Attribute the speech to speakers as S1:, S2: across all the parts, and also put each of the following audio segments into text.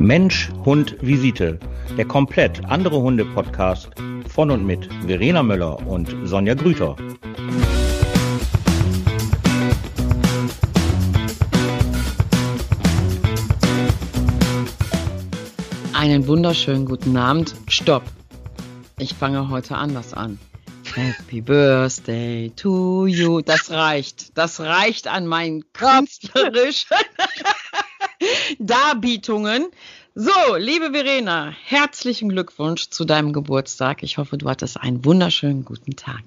S1: Mensch, Hund, Visite. Der komplett andere Hunde-Podcast von und mit Verena Möller und Sonja Grüter.
S2: Einen wunderschönen guten Abend. Stopp. Ich fange heute anders an. Happy Birthday to you. Das reicht. Das reicht an meinen künstlerischen Darbietungen. So, liebe Verena, herzlichen Glückwunsch zu deinem Geburtstag. Ich hoffe, du hattest einen wunderschönen guten Tag.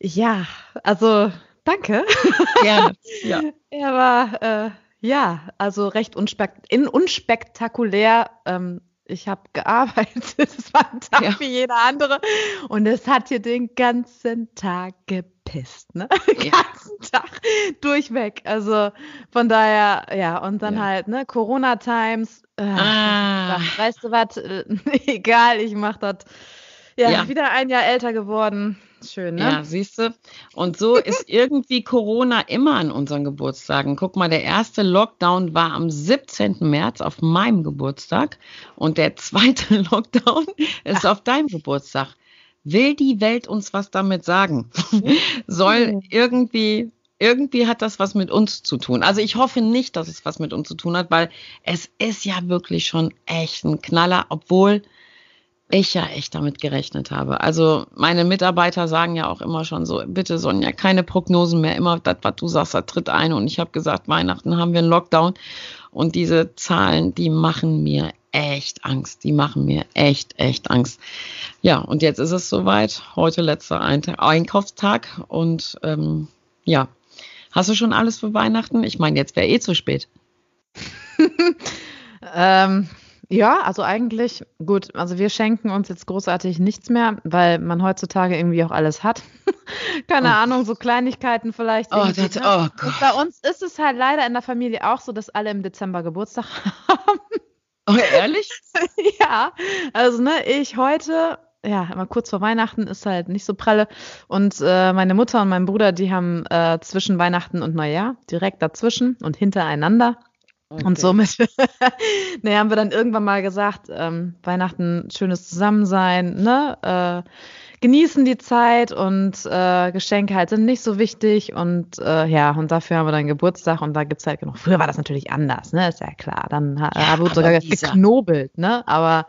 S3: Ja, also danke.
S2: Gerne. Ja.
S3: Er war äh, ja, also recht unspek in, unspektakulär. Ähm, ich habe gearbeitet, es war ein Tag ja. wie jeder andere und es hat hier den ganzen Tag gepisst, ne? Den ja. ganzen Tag durchweg. Also von daher, ja, und dann ja. halt, ne, Corona Times. Äh, ah. Weißt du was? egal, ich mach das. Ja, wieder ein Jahr älter geworden. Schön, ne?
S2: Ja, siehst du. Und so ist irgendwie Corona immer an unseren Geburtstagen. Guck mal, der erste Lockdown war am 17. März auf meinem Geburtstag und der zweite Lockdown ist Ach. auf deinem Geburtstag. Will die Welt uns was damit sagen? Soll irgendwie irgendwie hat das was mit uns zu tun. Also ich hoffe nicht, dass es was mit uns zu tun hat, weil es ist ja wirklich schon echt ein Knaller, obwohl ich ja echt damit gerechnet habe. Also meine Mitarbeiter sagen ja auch immer schon so, bitte Sonja, keine Prognosen mehr, immer das, was du sagst, das tritt ein. Und ich habe gesagt, Weihnachten haben wir einen Lockdown. Und diese Zahlen, die machen mir echt Angst. Die machen mir echt, echt Angst. Ja, und jetzt ist es soweit. Heute letzter Einkaufstag. Und ähm, ja, hast du schon alles für Weihnachten? Ich meine, jetzt wäre eh zu spät.
S3: ähm, ja, also eigentlich gut. Also wir schenken uns jetzt großartig nichts mehr, weil man heutzutage irgendwie auch alles hat. Keine oh. Ahnung, so Kleinigkeiten vielleicht.
S2: Oh, das,
S3: ne?
S2: oh Gott.
S3: bei uns ist es halt leider in der Familie auch so, dass alle im Dezember Geburtstag haben.
S2: Oh, ehrlich?
S3: ja, also ne, ich heute ja, immer kurz vor Weihnachten ist halt nicht so pralle. Und äh, meine Mutter und mein Bruder, die haben äh, zwischen Weihnachten und Neujahr direkt dazwischen und hintereinander Okay. Und somit naja, haben wir dann irgendwann mal gesagt, ähm, Weihnachten schönes Zusammensein, ne? Äh, genießen die Zeit und äh, Geschenke halt sind nicht so wichtig und äh, ja, und dafür haben wir dann Geburtstag und da gibt's halt genug. Früher war das natürlich anders, ne? Ist ja klar. Dann ja, wurde sogar dieser, geknobelt, ne? Aber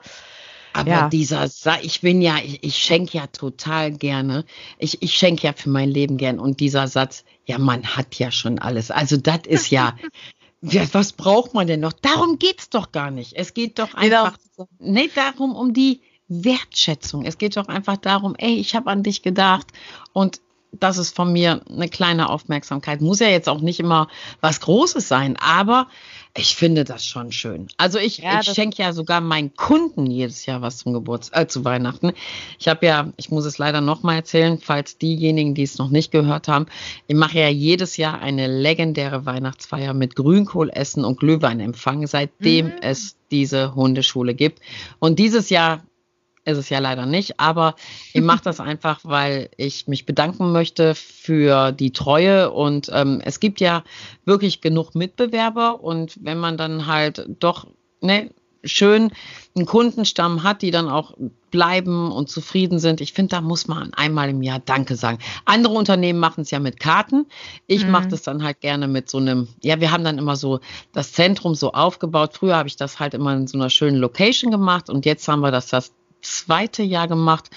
S2: aber ja. dieser, ich bin ja, ich, ich schenke ja total gerne. Ich, ich schenke ja für mein Leben gern. Und dieser Satz, ja, man hat ja schon alles. Also das ist ja, Ja, was braucht man denn noch? Darum geht's doch gar nicht. Es geht doch einfach nicht darum, um die Wertschätzung. Es geht doch einfach darum, ey, ich habe an dich gedacht und das ist von mir eine kleine Aufmerksamkeit. Muss ja jetzt auch nicht immer was Großes sein, aber ich finde das schon schön. Also ich, ja, ich schenke ja sogar meinen Kunden jedes Jahr was zum Geburtstag, äh, zu Weihnachten. Ich habe ja, ich muss es leider nochmal erzählen, falls diejenigen, die es noch nicht gehört haben, ich mache ja jedes Jahr eine legendäre Weihnachtsfeier mit Grünkohlessen und Glühweinempfang, seitdem mhm. es diese Hundeschule gibt. Und dieses Jahr ist es ja leider nicht, aber ich mache das einfach, weil ich mich bedanken möchte für die Treue und ähm, es gibt ja wirklich genug Mitbewerber und wenn man dann halt doch ne, schön einen Kundenstamm hat, die dann auch bleiben und zufrieden sind. Ich finde, da muss man einmal im Jahr Danke sagen. Andere Unternehmen machen es ja mit Karten. Ich mhm. mache das dann halt gerne mit so einem, ja, wir haben dann immer so das Zentrum so aufgebaut. Früher habe ich das halt immer in so einer schönen Location gemacht und jetzt haben wir das, das zweite Jahr gemacht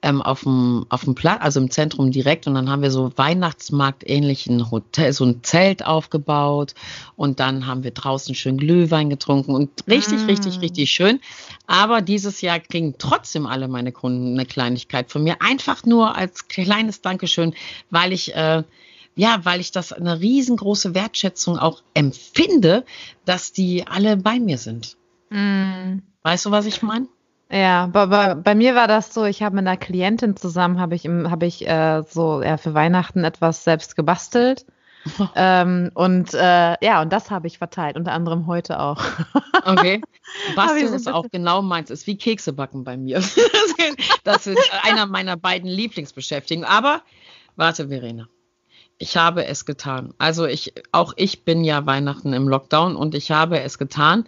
S2: ähm, auf dem auf dem Platz, also im Zentrum direkt. Und dann haben wir so Weihnachtsmarkt ähnlichen Hotel, so ein Zelt aufgebaut. Und dann haben wir draußen schön Glühwein getrunken und richtig, mm. richtig, richtig schön. Aber dieses Jahr kriegen trotzdem alle meine Kunden eine Kleinigkeit von mir, einfach nur als kleines Dankeschön, weil ich äh, ja, weil ich das eine riesengroße Wertschätzung auch empfinde, dass die alle bei mir sind. Mm. Weißt du, was ich meine?
S3: Ja, bei, bei, bei mir war das so, ich habe mit einer Klientin zusammen, habe ich, hab ich äh, so ja, für Weihnachten etwas selbst gebastelt. ähm, und äh, ja, und das habe ich verteilt, unter anderem heute auch.
S2: okay. Basteln ist auch genau meins, ist wie Kekse backen bei mir. das ist einer meiner beiden Lieblingsbeschäftigungen. Aber warte, Verena. Ich habe es getan. Also ich, auch ich bin ja Weihnachten im Lockdown und ich habe es getan.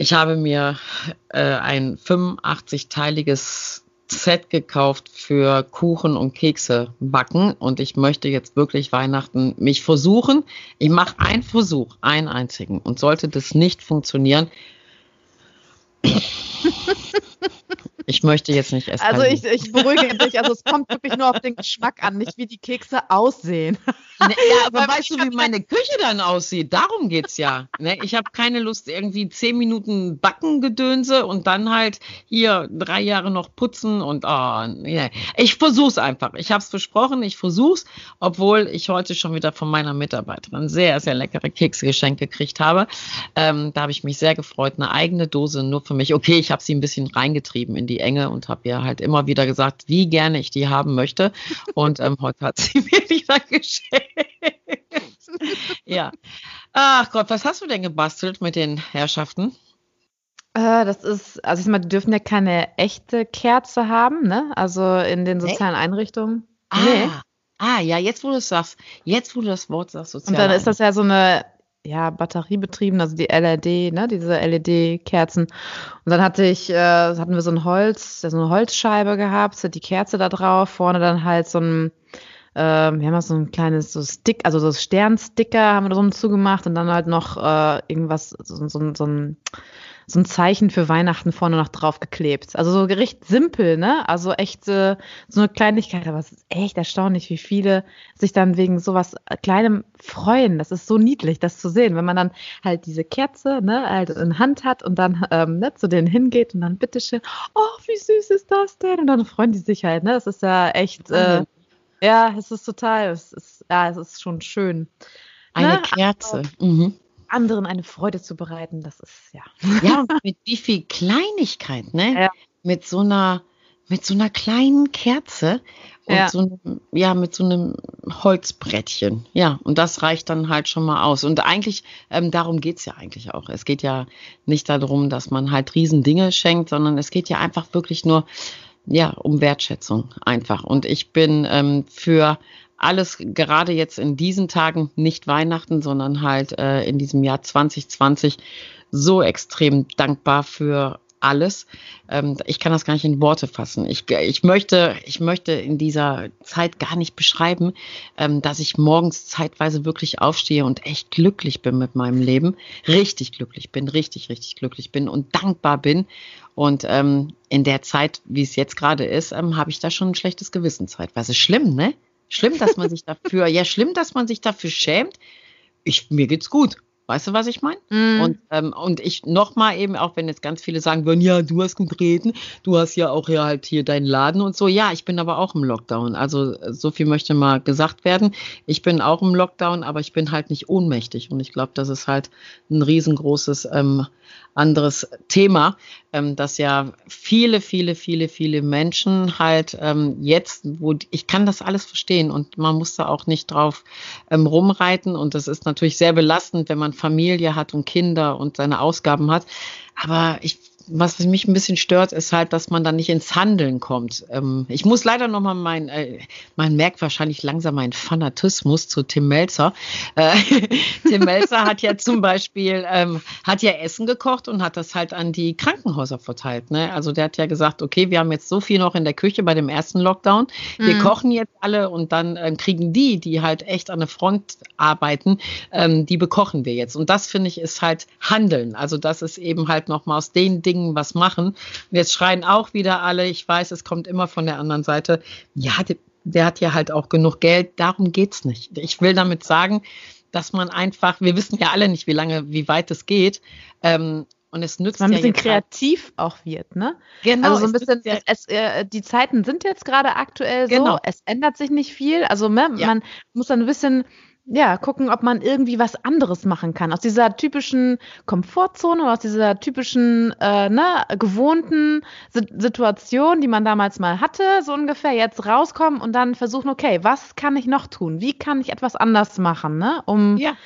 S2: Ich habe mir äh, ein 85-teiliges Set gekauft für Kuchen und Kekse backen und ich möchte jetzt wirklich Weihnachten mich versuchen. Ich mache einen Versuch, einen einzigen und sollte das nicht funktionieren, ich möchte jetzt nicht essen.
S3: Also ich, ich beruhige dich, also es kommt wirklich nur auf den Geschmack an, nicht wie die Kekse aussehen.
S2: Ne, ja, aber weißt du, wie meine Küche dann aussieht? Darum geht's ja. Ne? Ich habe keine Lust, irgendwie zehn Minuten Backengedönse und dann halt hier drei Jahre noch putzen und oh, nee. ich versuch's einfach. Ich habe es versprochen, ich versuch's, obwohl ich heute schon wieder von meiner Mitarbeiterin sehr, sehr leckere Kekse geschenkt gekriegt habe. Ähm, da habe ich mich sehr gefreut. Eine eigene Dose nur für mich. Okay, ich habe sie ein bisschen reingetrieben in die Enge und habe ihr halt immer wieder gesagt, wie gerne ich die haben möchte. Und ähm, heute hat sie mir wieder geschenkt. ja. Ach Gott, was hast du denn gebastelt mit den Herrschaften?
S3: Äh, das ist, also ich meine, die dürfen ja keine echte Kerze haben, ne? Also in den sozialen Echt? Einrichtungen.
S2: Ah, nee. ah, ja, jetzt wo du es sagst, jetzt wo du das Wort sagst,
S3: sozial. Und dann ist das ja so eine ja, batteriebetrieben, also die LED, ne, diese LED-Kerzen. Und dann hatte ich, äh, hatten wir so ein Holz, so eine Holzscheibe gehabt, die Kerze da drauf, vorne dann halt so ein, äh, wir haben so ein kleines so Stick, also so Sternsticker haben wir da so zugemacht und dann halt noch äh, irgendwas, so, so, so ein so ein Zeichen für Weihnachten vorne noch drauf geklebt. Also so recht simpel, ne? Also echt äh, so eine Kleinigkeit, aber es ist echt erstaunlich, wie viele sich dann wegen sowas Kleinem freuen. Das ist so niedlich, das zu sehen, wenn man dann halt diese Kerze, ne, halt in Hand hat und dann ähm, ne, zu denen hingeht und dann bitteschön, oh, wie süß ist das denn? Und dann freuen die sich halt, ne? Das ist ja echt, äh, ja, es ist total, es ist, ja, es ist schon schön.
S2: Eine ne? Kerze. Also, mhm
S3: anderen eine Freude zu bereiten, das ist ja.
S2: Ja, mit wie viel Kleinigkeit, ne? Ja. Mit so einer, mit so einer kleinen Kerze und ja. so einem, ja, mit so einem Holzbrettchen. Ja, und das reicht dann halt schon mal aus. Und eigentlich, ähm, darum geht's ja eigentlich auch. Es geht ja nicht darum, dass man halt Riesendinge schenkt, sondern es geht ja einfach wirklich nur ja, um Wertschätzung einfach. Und ich bin ähm, für alles gerade jetzt in diesen Tagen, nicht Weihnachten, sondern halt äh, in diesem Jahr 2020 so extrem dankbar für alles. Ähm, ich kann das gar nicht in Worte fassen. Ich, ich, möchte, ich möchte in dieser Zeit gar nicht beschreiben, ähm, dass ich morgens zeitweise wirklich aufstehe und echt glücklich bin mit meinem Leben. Richtig glücklich bin, richtig, richtig glücklich bin und dankbar bin. Und ähm, in der Zeit, wie es jetzt gerade ist, ähm, habe ich da schon ein schlechtes Gewissen zeitweise. Schlimm, ne? Schlimm, dass man sich dafür, ja, schlimm, dass man sich dafür schämt. Ich, mir geht's gut. Weißt du, was ich meine? Mm. Und, ähm, und ich nochmal eben, auch wenn jetzt ganz viele sagen würden, ja, du hast gut reden, du hast ja auch ja halt hier deinen Laden und so. Ja, ich bin aber auch im Lockdown. Also so viel möchte mal gesagt werden. Ich bin auch im Lockdown, aber ich bin halt nicht ohnmächtig. Und ich glaube, das ist halt ein riesengroßes ähm, anderes Thema, ähm, dass ja viele, viele, viele, viele Menschen halt ähm, jetzt, wo ich kann das alles verstehen und man muss da auch nicht drauf ähm, rumreiten und das ist natürlich sehr belastend, wenn man Familie hat und Kinder und seine Ausgaben hat. Aber ich was mich ein bisschen stört, ist halt, dass man dann nicht ins Handeln kommt. Ähm, ich muss leider nochmal mein, äh, man merkt wahrscheinlich langsam meinen Fanatismus zu Tim Melzer. Äh, Tim Melzer hat ja zum Beispiel, ähm, hat ja Essen gekocht und hat das halt an die Krankenhäuser verteilt. Ne? Also der hat ja gesagt, okay, wir haben jetzt so viel noch in der Küche bei dem ersten Lockdown. Wir mhm. kochen jetzt alle und dann ähm, kriegen die, die halt echt an der Front arbeiten, ähm, die bekochen wir jetzt. Und das finde ich ist halt Handeln. Also das ist eben halt nochmal aus den Dingen, Dingen was machen. Und jetzt schreien auch wieder alle, ich weiß, es kommt immer von der anderen Seite, ja, der, hat ja halt auch genug Geld, darum geht's nicht. Ich will damit sagen, dass man einfach, wir wissen ja alle nicht, wie lange, wie weit es geht. Ähm, und es nützt
S3: man ja ein bisschen kreativ auch wird, ne? Genau. Also so ein bisschen, ja es, es, äh, die Zeiten sind jetzt gerade aktuell so, genau. es ändert sich nicht viel. Also ne, ja. man muss dann ein bisschen ja, gucken, ob man irgendwie was anderes machen kann. Aus dieser typischen Komfortzone oder aus dieser typischen, äh, ne, gewohnten S Situation, die man damals mal hatte, so ungefähr, jetzt rauskommen und dann versuchen, okay, was kann ich noch tun? Wie kann ich etwas anders machen, ne? Um
S2: ja,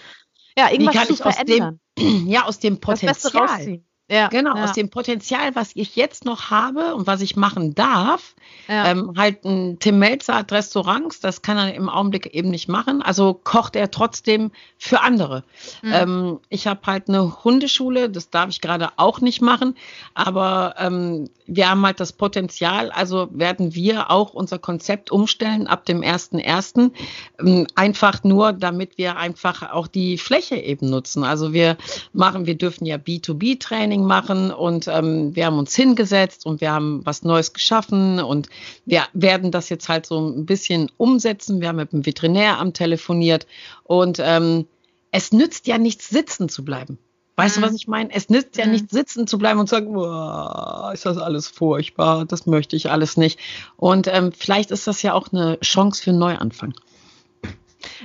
S2: ja irgendwas zu verändern.
S3: Dem, ja, aus dem Potenzial.
S2: Ja, genau, ja. aus dem Potenzial, was ich jetzt noch habe und was ich machen darf, ja. ähm, halt ein Tim Melzer hat Restaurants, das kann er im Augenblick eben nicht machen, also kocht er trotzdem für andere. Mhm. Ähm, ich habe halt eine Hundeschule, das darf ich gerade auch nicht machen, aber ähm, wir haben halt das Potenzial, also werden wir auch unser Konzept umstellen ab dem 1.1. Ähm, einfach nur, damit wir einfach auch die Fläche eben nutzen. Also wir machen, wir dürfen ja B2B-Training Training machen und ähm, wir haben uns hingesetzt und wir haben was Neues geschaffen und wir werden das jetzt halt so ein bisschen umsetzen. Wir haben mit dem Veterinäramt telefoniert und ähm, es nützt ja nichts, sitzen zu bleiben. Weißt mhm. du, was ich meine? Es nützt ja mhm. nicht sitzen zu bleiben und zu sagen, oh, ist das alles furchtbar, das möchte ich alles nicht. Und ähm, vielleicht ist das ja auch eine Chance für einen Neuanfang.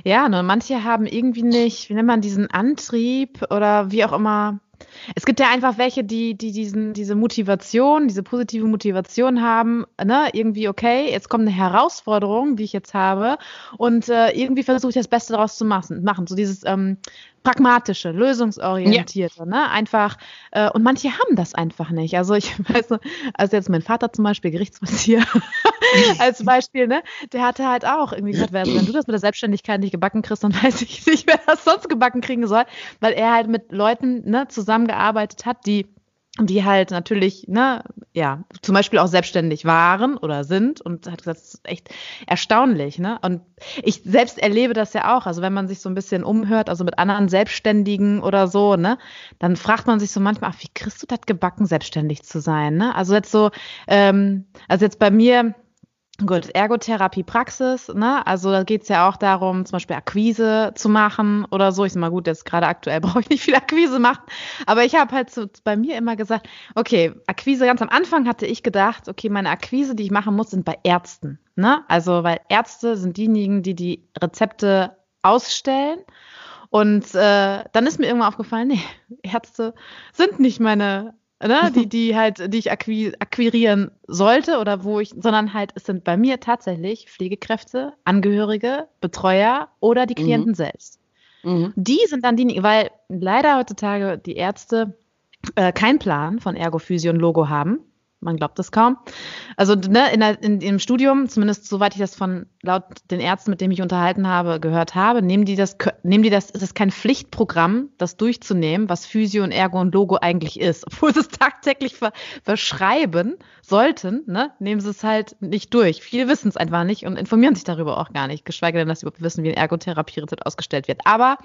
S3: Ja, nur manche haben irgendwie nicht, wie nennt man diesen Antrieb oder wie auch immer, es gibt ja einfach welche, die, die diesen, diese Motivation, diese positive Motivation haben, ne, irgendwie, okay, jetzt kommt eine Herausforderung, die ich jetzt habe, und äh, irgendwie versuche ich das Beste daraus zu machen. machen. So dieses, ähm, pragmatische, lösungsorientierte, ja. ne? Einfach, äh, und manche haben das einfach nicht. Also ich weiß, also jetzt mein Vater zum Beispiel, Gerichtsvollzieher, als Beispiel, ne? Der hatte halt auch irgendwie gesagt, wenn du das mit der Selbstständigkeit nicht gebacken kriegst, dann weiß ich nicht, wer das sonst gebacken kriegen soll, weil er halt mit Leuten ne, zusammengearbeitet hat, die die halt natürlich, ne, ja, zum Beispiel auch selbstständig waren oder sind und hat gesagt, das ist echt erstaunlich, ne? Und ich selbst erlebe das ja auch. Also wenn man sich so ein bisschen umhört, also mit anderen Selbstständigen oder so, ne, dann fragt man sich so manchmal, ach, wie kriegst du das gebacken, selbstständig zu sein, ne? Also jetzt so, ähm, also jetzt bei mir, Gut, Ergotherapie-Praxis, ne? Also da geht's ja auch darum, zum Beispiel Akquise zu machen oder so. Ich sag mal, gut, jetzt gerade aktuell brauche ich nicht viel Akquise machen. Aber ich habe halt so bei mir immer gesagt, okay, Akquise, ganz am Anfang hatte ich gedacht, okay, meine Akquise, die ich machen muss, sind bei Ärzten. Ne? Also, weil Ärzte sind diejenigen, die die Rezepte ausstellen. Und äh, dann ist mir irgendwann aufgefallen, nee, Ärzte sind nicht meine ne, die, die halt, die ich akqui akquirieren sollte oder wo ich, sondern halt, es sind bei mir tatsächlich Pflegekräfte, Angehörige, Betreuer oder die Klienten mhm. selbst. Mhm. Die sind dann die, weil leider heutzutage die Ärzte äh, keinen Plan von Ergophysio und Logo haben man glaubt es kaum. Also ne, in, der, in, im Studium, zumindest soweit ich das von laut den Ärzten, mit denen ich unterhalten habe, gehört habe, nehmen die das, nehmen die das, es ist kein Pflichtprogramm, das durchzunehmen, was Physio und Ergo und Logo eigentlich ist. Obwohl sie es tagtäglich ver, verschreiben sollten, ne, nehmen sie es halt nicht durch. Viele wissen es einfach nicht und informieren sich darüber auch gar nicht, geschweige denn, dass sie überhaupt wissen, wie ein Ergotherapie-Rezept ausgestellt wird. Aber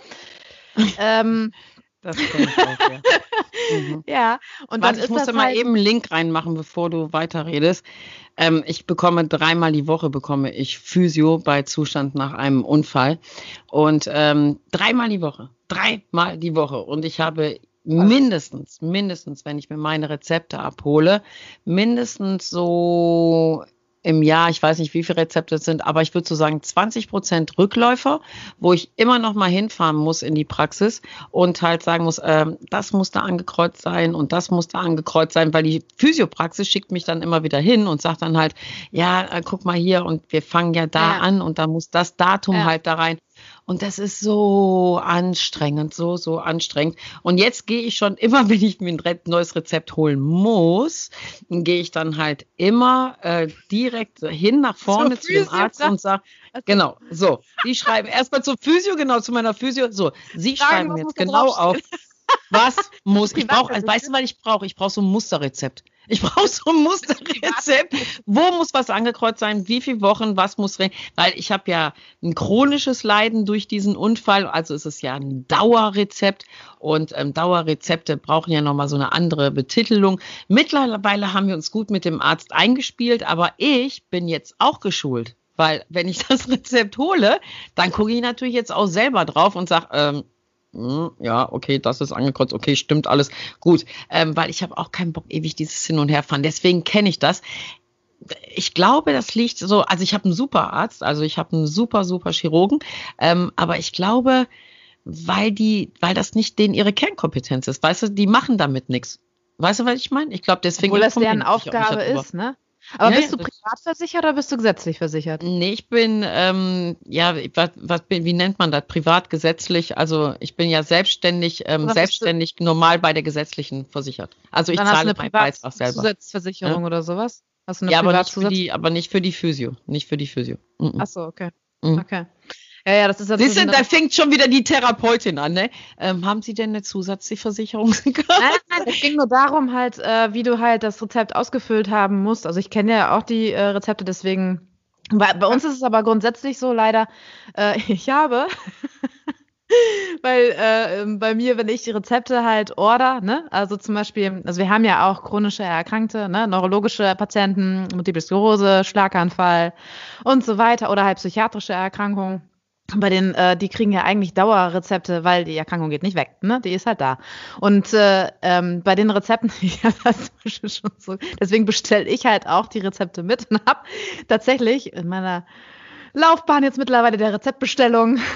S3: ähm,
S2: das auch, ja. Mhm. ja, und Warte, dann ich musste mal halt eben einen Link reinmachen, bevor du weiterredest. Ähm, ich bekomme dreimal die Woche bekomme ich Physio bei Zustand nach einem Unfall und ähm, dreimal die Woche, dreimal die Woche und ich habe mindestens, mindestens, wenn ich mir meine Rezepte abhole, mindestens so im Jahr, ich weiß nicht, wie viele Rezepte es sind, aber ich würde so sagen 20 Prozent Rückläufer, wo ich immer noch mal hinfahren muss in die Praxis und halt sagen muss, äh, das muss da angekreuzt sein und das muss da angekreuzt sein, weil die Physiopraxis schickt mich dann immer wieder hin und sagt dann halt, ja, äh, guck mal hier und wir fangen ja da ja. an und da muss das Datum ja. halt da rein. Und das ist so anstrengend, so, so anstrengend. Und jetzt gehe ich schon immer, wenn ich mir ein neues Rezept holen muss, gehe ich dann halt immer äh, direkt hin nach vorne zu dem Arzt und sage, genau, so, die schreiben erstmal zur Physio, genau, zu meiner Physio, so, sie Fragen, schreiben jetzt genau auf, was muss, ich brauche, also, weißt du, was ich brauche? Ich brauche so ein Musterrezept. Ich brauche so ein Musterrezept. Wo muss was angekreuzt sein? Wie viele Wochen? Was muss rein? Weil ich habe ja ein chronisches Leiden durch diesen Unfall. Also ist es ja ein Dauerrezept. Und ähm, Dauerrezepte brauchen ja nochmal so eine andere Betitelung. Mittlerweile haben wir uns gut mit dem Arzt eingespielt. Aber ich bin jetzt auch geschult. Weil wenn ich das Rezept hole, dann gucke ich natürlich jetzt auch selber drauf und sage, ähm, hm, ja, okay, das ist angekreuzt, okay, stimmt alles gut, ähm, weil ich habe auch keinen Bock, ewig dieses Hin- und Herfahren. Deswegen kenne ich das. Ich glaube, das liegt so, also ich habe einen super Arzt, also ich habe einen super, super Chirurgen, ähm, aber ich glaube, weil die, weil das nicht denen ihre Kernkompetenz ist, weißt du, die machen damit nichts. Weißt du, was ich meine? Ich glaube, deswegen.
S3: Obwohl das deren Aufgabe ist, ne? Aber ja, bist du privat versichert oder bist du gesetzlich versichert?
S2: Nee, ich bin, ähm, ja, was, was bin, wie nennt man das? Privat, gesetzlich. Also ich bin ja selbstständig, ähm, selbstständig normal bei der gesetzlichen versichert. Also ich zahle meinen Beitrag selber.
S3: Zusatzversicherung ja? oder sowas?
S2: Hast du eine ja, aber nicht, für die, aber nicht für die Physio. Nicht für die Physio.
S3: Mhm. Ach so, okay.
S2: Mhm. Okay. Ja, ja, das ist das. Siehst du, da fängt schon wieder die Therapeutin an, ne? Ähm, haben Sie denn eine Zusatzversicherung?
S3: nein, nein, es ging nur darum halt, äh, wie du halt das Rezept ausgefüllt haben musst. Also ich kenne ja auch die äh, Rezepte, deswegen. Bei, bei uns ist es aber grundsätzlich so, leider, äh, ich habe Weil äh, ähm, bei mir, wenn ich die Rezepte halt order, ne, also zum Beispiel, also wir haben ja auch chronische Erkrankte, ne, neurologische Patienten, Multiple Sklerose, Schlaganfall und so weiter oder halt psychiatrische Erkrankungen. Bei den, äh, die kriegen ja eigentlich Dauerrezepte, weil die Erkrankung geht nicht weg, ne? Die ist halt da. Und äh, ähm, bei den Rezepten, ja, das ist schon so. Deswegen bestelle ich halt auch die Rezepte mit und habe tatsächlich in meiner Laufbahn jetzt mittlerweile der Rezeptbestellung.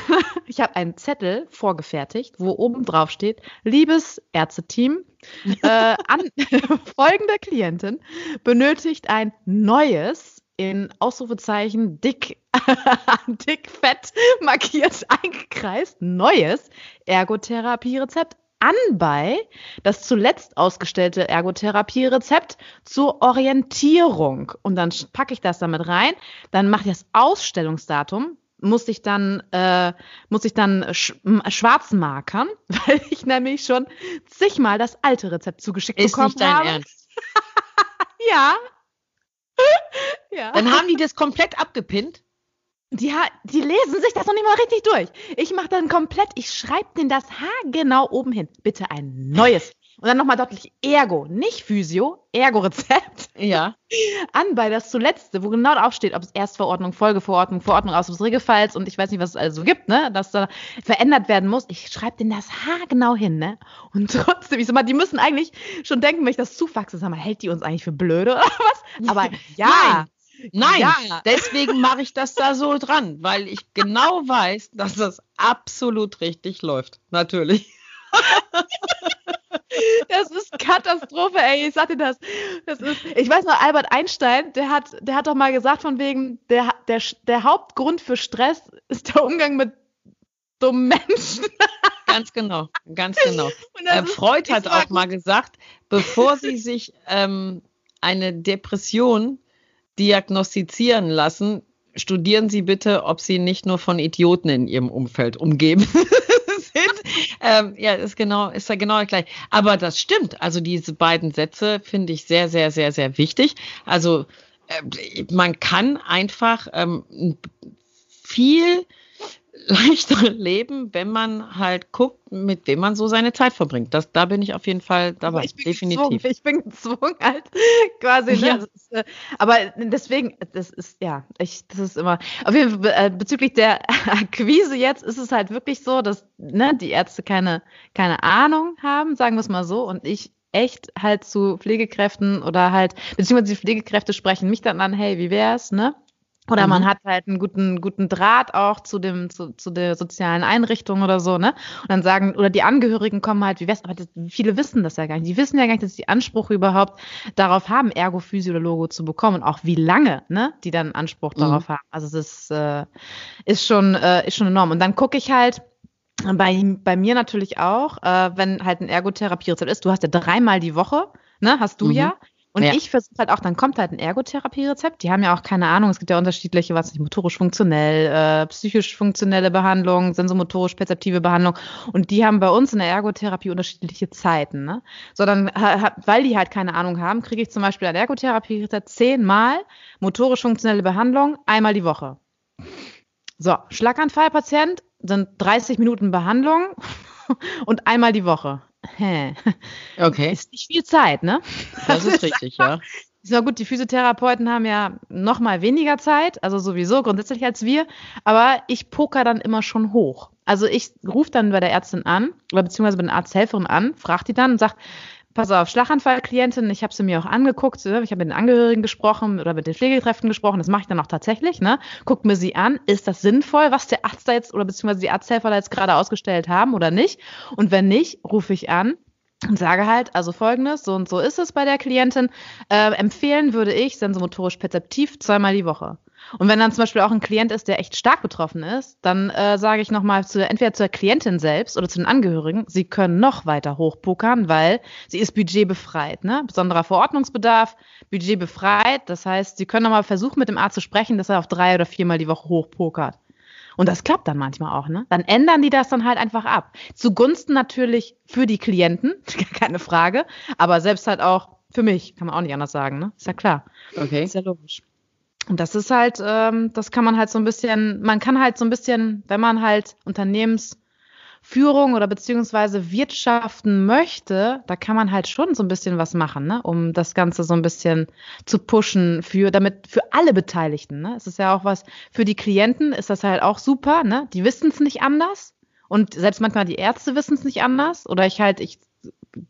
S3: Ich habe einen Zettel vorgefertigt, wo oben drauf steht, liebes Ärzteteam, äh, an folgende Klientin benötigt ein neues in Ausrufezeichen dick, dick fett markiert eingekreist neues Ergotherapie-Rezept anbei das zuletzt ausgestellte Ergotherapie-Rezept zur Orientierung. Und dann packe ich das damit rein, dann mache ich das Ausstellungsdatum, muss ich dann, äh, muss ich dann sch schwarz markern, weil ich nämlich schon zigmal das alte Rezept zugeschickt
S2: Ist
S3: bekommen
S2: nicht dein
S3: habe.
S2: Ernst?
S3: ja.
S2: ja. Dann haben die das komplett abgepinnt?
S3: Die, die lesen sich das noch nicht mal richtig durch. Ich mache dann komplett, ich schreibe denen das haargenau oben hin. Bitte ein neues. Und dann nochmal deutlich Ergo, nicht Physio, Ergo-Rezept.
S2: Ja.
S3: An bei das zuletzt, wo genau drauf steht, ob es Erstverordnung, Folgeverordnung, Verordnung aus des Regelfalls und ich weiß nicht, was es also gibt, ne, dass da verändert werden muss. Ich schreibe denen das haargenau hin, ne? Und trotzdem, ich sag mal, die müssen eigentlich schon denken, wenn ich das zufaxe, sag mal, hält die uns eigentlich für blöde oder was? Aber ja.
S2: Nein. Nein, ja. deswegen mache ich das da so dran, weil ich genau weiß, dass das absolut richtig läuft. Natürlich.
S3: Das ist Katastrophe, ey. Ich sag dir das. das ist, ich weiß noch, Albert Einstein, der hat, der hat doch mal gesagt, von wegen, der, der, der Hauptgrund für Stress ist der Umgang mit dummen Menschen.
S2: Ganz genau, ganz genau. Äh, Freud hat auch mal gesagt, bevor sie sich ähm, eine Depression diagnostizieren lassen, studieren Sie bitte, ob Sie nicht nur von Idioten in Ihrem Umfeld umgeben. Ähm, ja, ist genau, ist ja genau gleich. Aber das stimmt. Also diese beiden Sätze finde ich sehr, sehr, sehr, sehr wichtig. Also äh, man kann einfach ähm, viel leichter leben, wenn man halt guckt, mit wem man so seine Zeit verbringt. Das, da bin ich auf jeden Fall dabei, ich definitiv.
S3: Gezwungen. Ich bin gezwungen halt quasi. Ne? Ja. Ist, äh, aber deswegen, das ist ja, ich, das ist immer. Auf jeden Fall äh, bezüglich der Akquise jetzt ist es halt wirklich so, dass ne, die Ärzte keine keine Ahnung haben, sagen wir es mal so, und ich echt halt zu Pflegekräften oder halt beziehungsweise die Pflegekräfte sprechen mich dann an, hey, wie wär's, ne? Oder mhm. man hat halt einen guten, guten Draht auch zu dem, zu, zu der sozialen Einrichtung oder so, ne? Und dann sagen, oder die Angehörigen kommen halt, wie wär's, aber das, viele wissen das ja gar nicht. Die wissen ja gar nicht, dass die Anspruch überhaupt darauf haben, Ergo, Physio oder Logo zu bekommen und auch wie lange, ne, die dann Anspruch mhm. darauf haben. Also das ist, äh, ist schon, äh, ist schon enorm. Und dann gucke ich halt, bei, bei mir natürlich auch, äh, wenn halt ein Ergotherapie-Rezept ist, du hast ja dreimal die Woche, ne, hast du mhm. ja. Und ja. ich versuche halt auch, dann kommt halt ein Ergotherapie-Rezept. Die haben ja auch keine Ahnung, es gibt ja unterschiedliche, was nicht, motorisch-funktionell, äh, psychisch-funktionelle Behandlung, sensomotorisch-perzeptive Behandlung. Und die haben bei uns in der Ergotherapie unterschiedliche Zeiten. Ne? So, dann, weil die halt keine Ahnung haben, kriege ich zum Beispiel ein Ergotherapie-Rezept zehnmal motorisch-funktionelle Behandlung, einmal die Woche. So, Schlaganfallpatient sind 30 Minuten Behandlung und einmal die Woche. Hä.
S2: Okay.
S3: Ist nicht viel Zeit, ne?
S2: Das, ist richtig, ja.
S3: Ist ja gut, die Physiotherapeuten haben ja noch mal weniger Zeit, also sowieso grundsätzlich als wir, aber ich poker dann immer schon hoch. Also ich rufe dann bei der Ärztin an oder beziehungsweise bei der Arzthelferin an, frage die dann und sage, pass auf, Schlaganfallklientin, ich habe sie mir auch angeguckt, ne? ich habe mit den Angehörigen gesprochen oder mit den Pflegekräften gesprochen, das mache ich dann auch tatsächlich, ne? Guckt mir sie an, ist das sinnvoll, was der Arzt da jetzt oder beziehungsweise die Arzthelfer da jetzt gerade ausgestellt haben oder nicht? Und wenn nicht, rufe ich an und sage halt, also folgendes, so und so ist es bei der Klientin. Äh, empfehlen würde ich sensomotorisch perzeptiv zweimal die Woche. Und wenn dann zum Beispiel auch ein Klient ist, der echt stark betroffen ist, dann äh, sage ich nochmal zu, entweder zur Klientin selbst oder zu den Angehörigen, sie können noch weiter hochpokern, weil sie ist budgetbefreit, ne? Besonderer Verordnungsbedarf, budgetbefreit. Das heißt, sie können nochmal versuchen, mit dem Arzt zu sprechen, dass er auf drei oder viermal die Woche hochpokert. Und das klappt dann manchmal auch, ne? Dann ändern die das dann halt einfach ab. Zugunsten natürlich für die Klienten, keine Frage, aber selbst halt auch für mich, kann man auch nicht anders sagen, ne? Ist ja klar.
S2: Okay.
S3: Ist ja logisch. Und das ist halt, ähm, das kann man halt so ein bisschen, man kann halt so ein bisschen, wenn man halt Unternehmensführung oder beziehungsweise wirtschaften möchte, da kann man halt schon so ein bisschen was machen, ne? um das Ganze so ein bisschen zu pushen für, damit für alle Beteiligten. Ne? Es ist ja auch was, für die Klienten ist das halt auch super, ne? Die wissen es nicht anders. Und selbst manchmal die Ärzte wissen es nicht anders. Oder ich halt, ich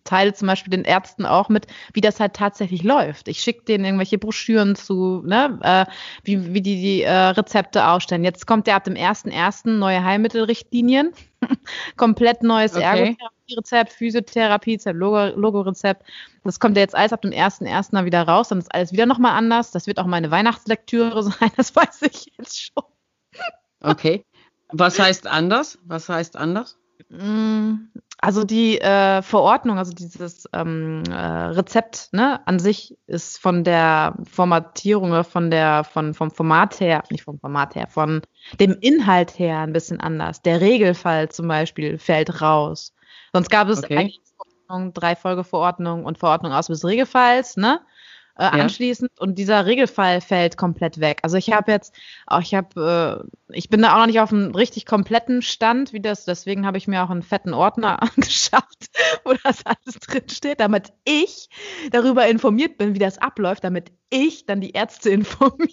S3: teile zum Beispiel den Ärzten auch mit, wie das halt tatsächlich läuft. Ich schicke denen irgendwelche Broschüren zu, ne, äh, wie, wie die die äh, Rezepte ausstellen. Jetzt kommt ja ab dem 1.1. neue Heilmittelrichtlinien. Komplett neues okay. Ergotherapie-Rezept, Physiotherapie, Logo-Rezept. Das kommt ja jetzt alles ab dem 1.1. wieder raus. Dann ist alles wieder nochmal anders. Das wird auch meine Weihnachtslektüre sein, das weiß ich jetzt schon.
S2: Okay. Was heißt anders? Was heißt anders?
S3: Mm, also die äh, Verordnung, also dieses ähm, äh, Rezept ne, an sich ist von der Formatierung von der, von, vom Format her, nicht vom Format her, von dem Inhalt her ein bisschen anders. Der Regelfall zum Beispiel fällt raus. Sonst gab es okay. drei Folgeverordnungen und Verordnung aus des Regelfalls, ne? Äh, ja. anschließend und dieser Regelfall fällt komplett weg. Also ich habe jetzt, auch ich habe, äh, ich bin da auch noch nicht auf einem richtig kompletten Stand, wie das, deswegen habe ich mir auch einen fetten Ordner angeschafft, wo das alles drin steht, damit ich darüber informiert bin, wie das abläuft, damit ich dann die Ärzte informieren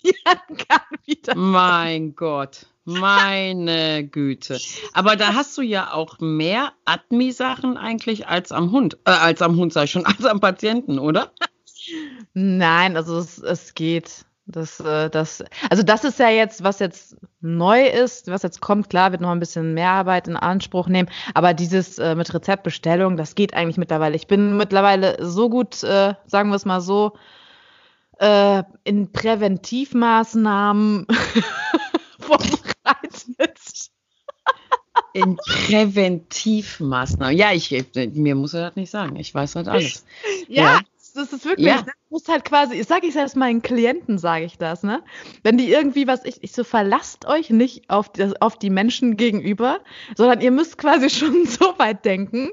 S3: kann. Wie das
S2: mein Gott. Meine Güte. Aber da hast du ja auch mehr Admi-Sachen eigentlich als am Hund, äh, als am Hund, sag ich schon, als am Patienten, oder?
S3: Nein, also es, es geht. Das, äh, das, also das ist ja jetzt, was jetzt neu ist, was jetzt kommt, klar, wird noch ein bisschen mehr Arbeit in Anspruch nehmen, aber dieses äh, mit Rezeptbestellung, das geht eigentlich mittlerweile. Ich bin mittlerweile so gut, äh, sagen wir es mal so, äh, in Präventivmaßnahmen vorbereitet.
S2: in Präventivmaßnahmen. Ja, ich, mir muss er das nicht sagen. Ich weiß halt alles.
S3: ja. ja das ist wirklich, ja. du musst halt quasi, ich sage ich selbst meinen Klienten, sage ich das, ne? Wenn die irgendwie was, ich, ich so verlasst euch nicht auf die, auf die Menschen gegenüber, sondern ihr müsst quasi schon so weit denken,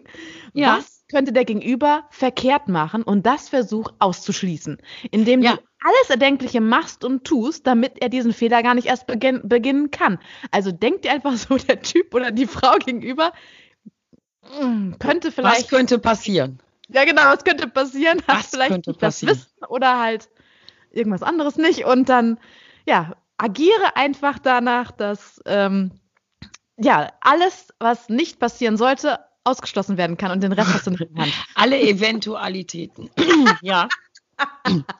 S3: ja. was könnte der Gegenüber verkehrt machen und das versuch auszuschließen, indem ja. du alles Erdenkliche machst und tust, damit er diesen Fehler gar nicht erst beginn, beginnen kann. Also denkt dir einfach so, der Typ oder die Frau gegenüber hm, könnte vielleicht.
S2: Was könnte passieren?
S3: Ja, genau, was könnte passieren? Hast vielleicht nicht das Wissen oder halt irgendwas anderes nicht. Und dann, ja, agiere einfach danach, dass ähm, ja, alles, was nicht passieren sollte, ausgeschlossen werden kann und den Rest hast du in
S2: der Hand. Alle Eventualitäten. ja.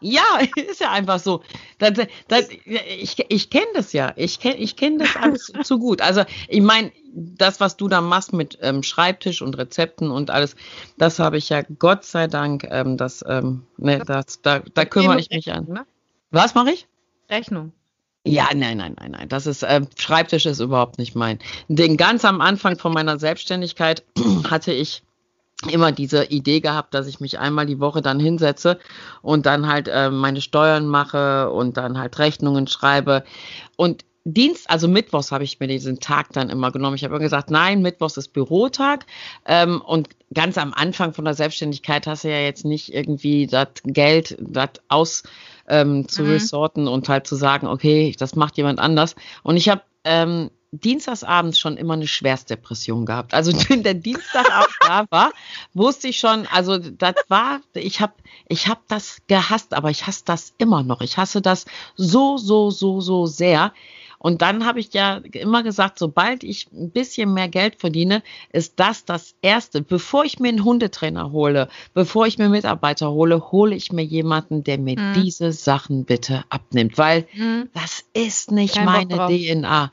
S2: Ja, ist ja einfach so. Das, das, ich ich kenne das ja. Ich kenne ich kenn das alles zu gut. Also, ich meine, das, was du da machst mit ähm, Schreibtisch und Rezepten und alles, das habe ich ja Gott sei Dank, ähm, das, ähm, ne, das, da, da kümmere ich mich an. Ne? Was mache ich?
S3: Rechnung.
S2: Ja, nein, nein, nein, nein. Das ist äh, Schreibtisch ist überhaupt nicht mein. Den ganz am Anfang von meiner Selbstständigkeit hatte ich immer diese Idee gehabt, dass ich mich einmal die Woche dann hinsetze und dann halt äh, meine Steuern mache und dann halt Rechnungen schreibe. Und Dienst, also Mittwochs habe ich mir diesen Tag dann immer genommen. Ich habe immer gesagt, nein, Mittwochs ist Bürotag. Ähm, und ganz am Anfang von der Selbstständigkeit hast du ja jetzt nicht irgendwie das Geld, das aus ähm, zu mhm. resorten und halt zu sagen, okay, das macht jemand anders. Und ich habe ähm, Dienstagsabends schon immer eine Schwerstdepression gehabt. Also wenn der Dienstagabend da war, wusste ich schon, also das war, ich habe ich hab das gehasst, aber ich hasse das immer noch. Ich hasse das so, so, so, so sehr. Und dann habe ich ja immer gesagt, sobald ich ein bisschen mehr Geld verdiene, ist das das Erste. Bevor ich mir einen Hundetrainer hole, bevor ich mir Mitarbeiter hole, hole ich mir jemanden, der mir mhm. diese Sachen bitte abnimmt, weil mhm. das ist nicht Kein meine DNA.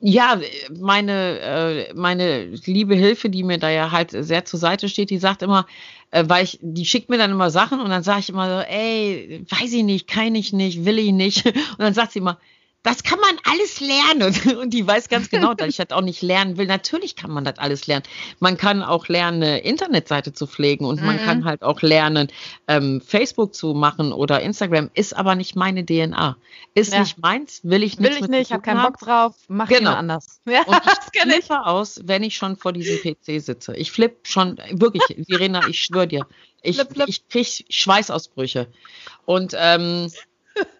S2: Ja, meine, äh, meine liebe Hilfe, die mir da ja halt sehr zur Seite steht, die sagt immer, äh, weil ich, die schickt mir dann immer Sachen und dann sage ich immer so, ey, weiß ich nicht, kann ich nicht, will ich nicht. Und dann sagt sie immer, das kann man alles lernen. Und die weiß ganz genau, dass ich das auch nicht lernen will. Natürlich kann man das alles lernen. Man kann auch lernen, eine Internetseite zu pflegen und man mhm. kann halt auch lernen, ähm, Facebook zu machen oder Instagram. Ist aber nicht meine DNA. Ist ja. nicht meins, will ich
S3: nicht. Will ich nicht, habe keinen Bock drauf, mach genau. anders.
S2: Ja, und ich flippe aus, wenn ich schon vor diesem PC sitze. Ich flippe schon, wirklich, Verena, ich schwöre dir. Ich, flip, flip. ich kriege Schweißausbrüche. Und ähm,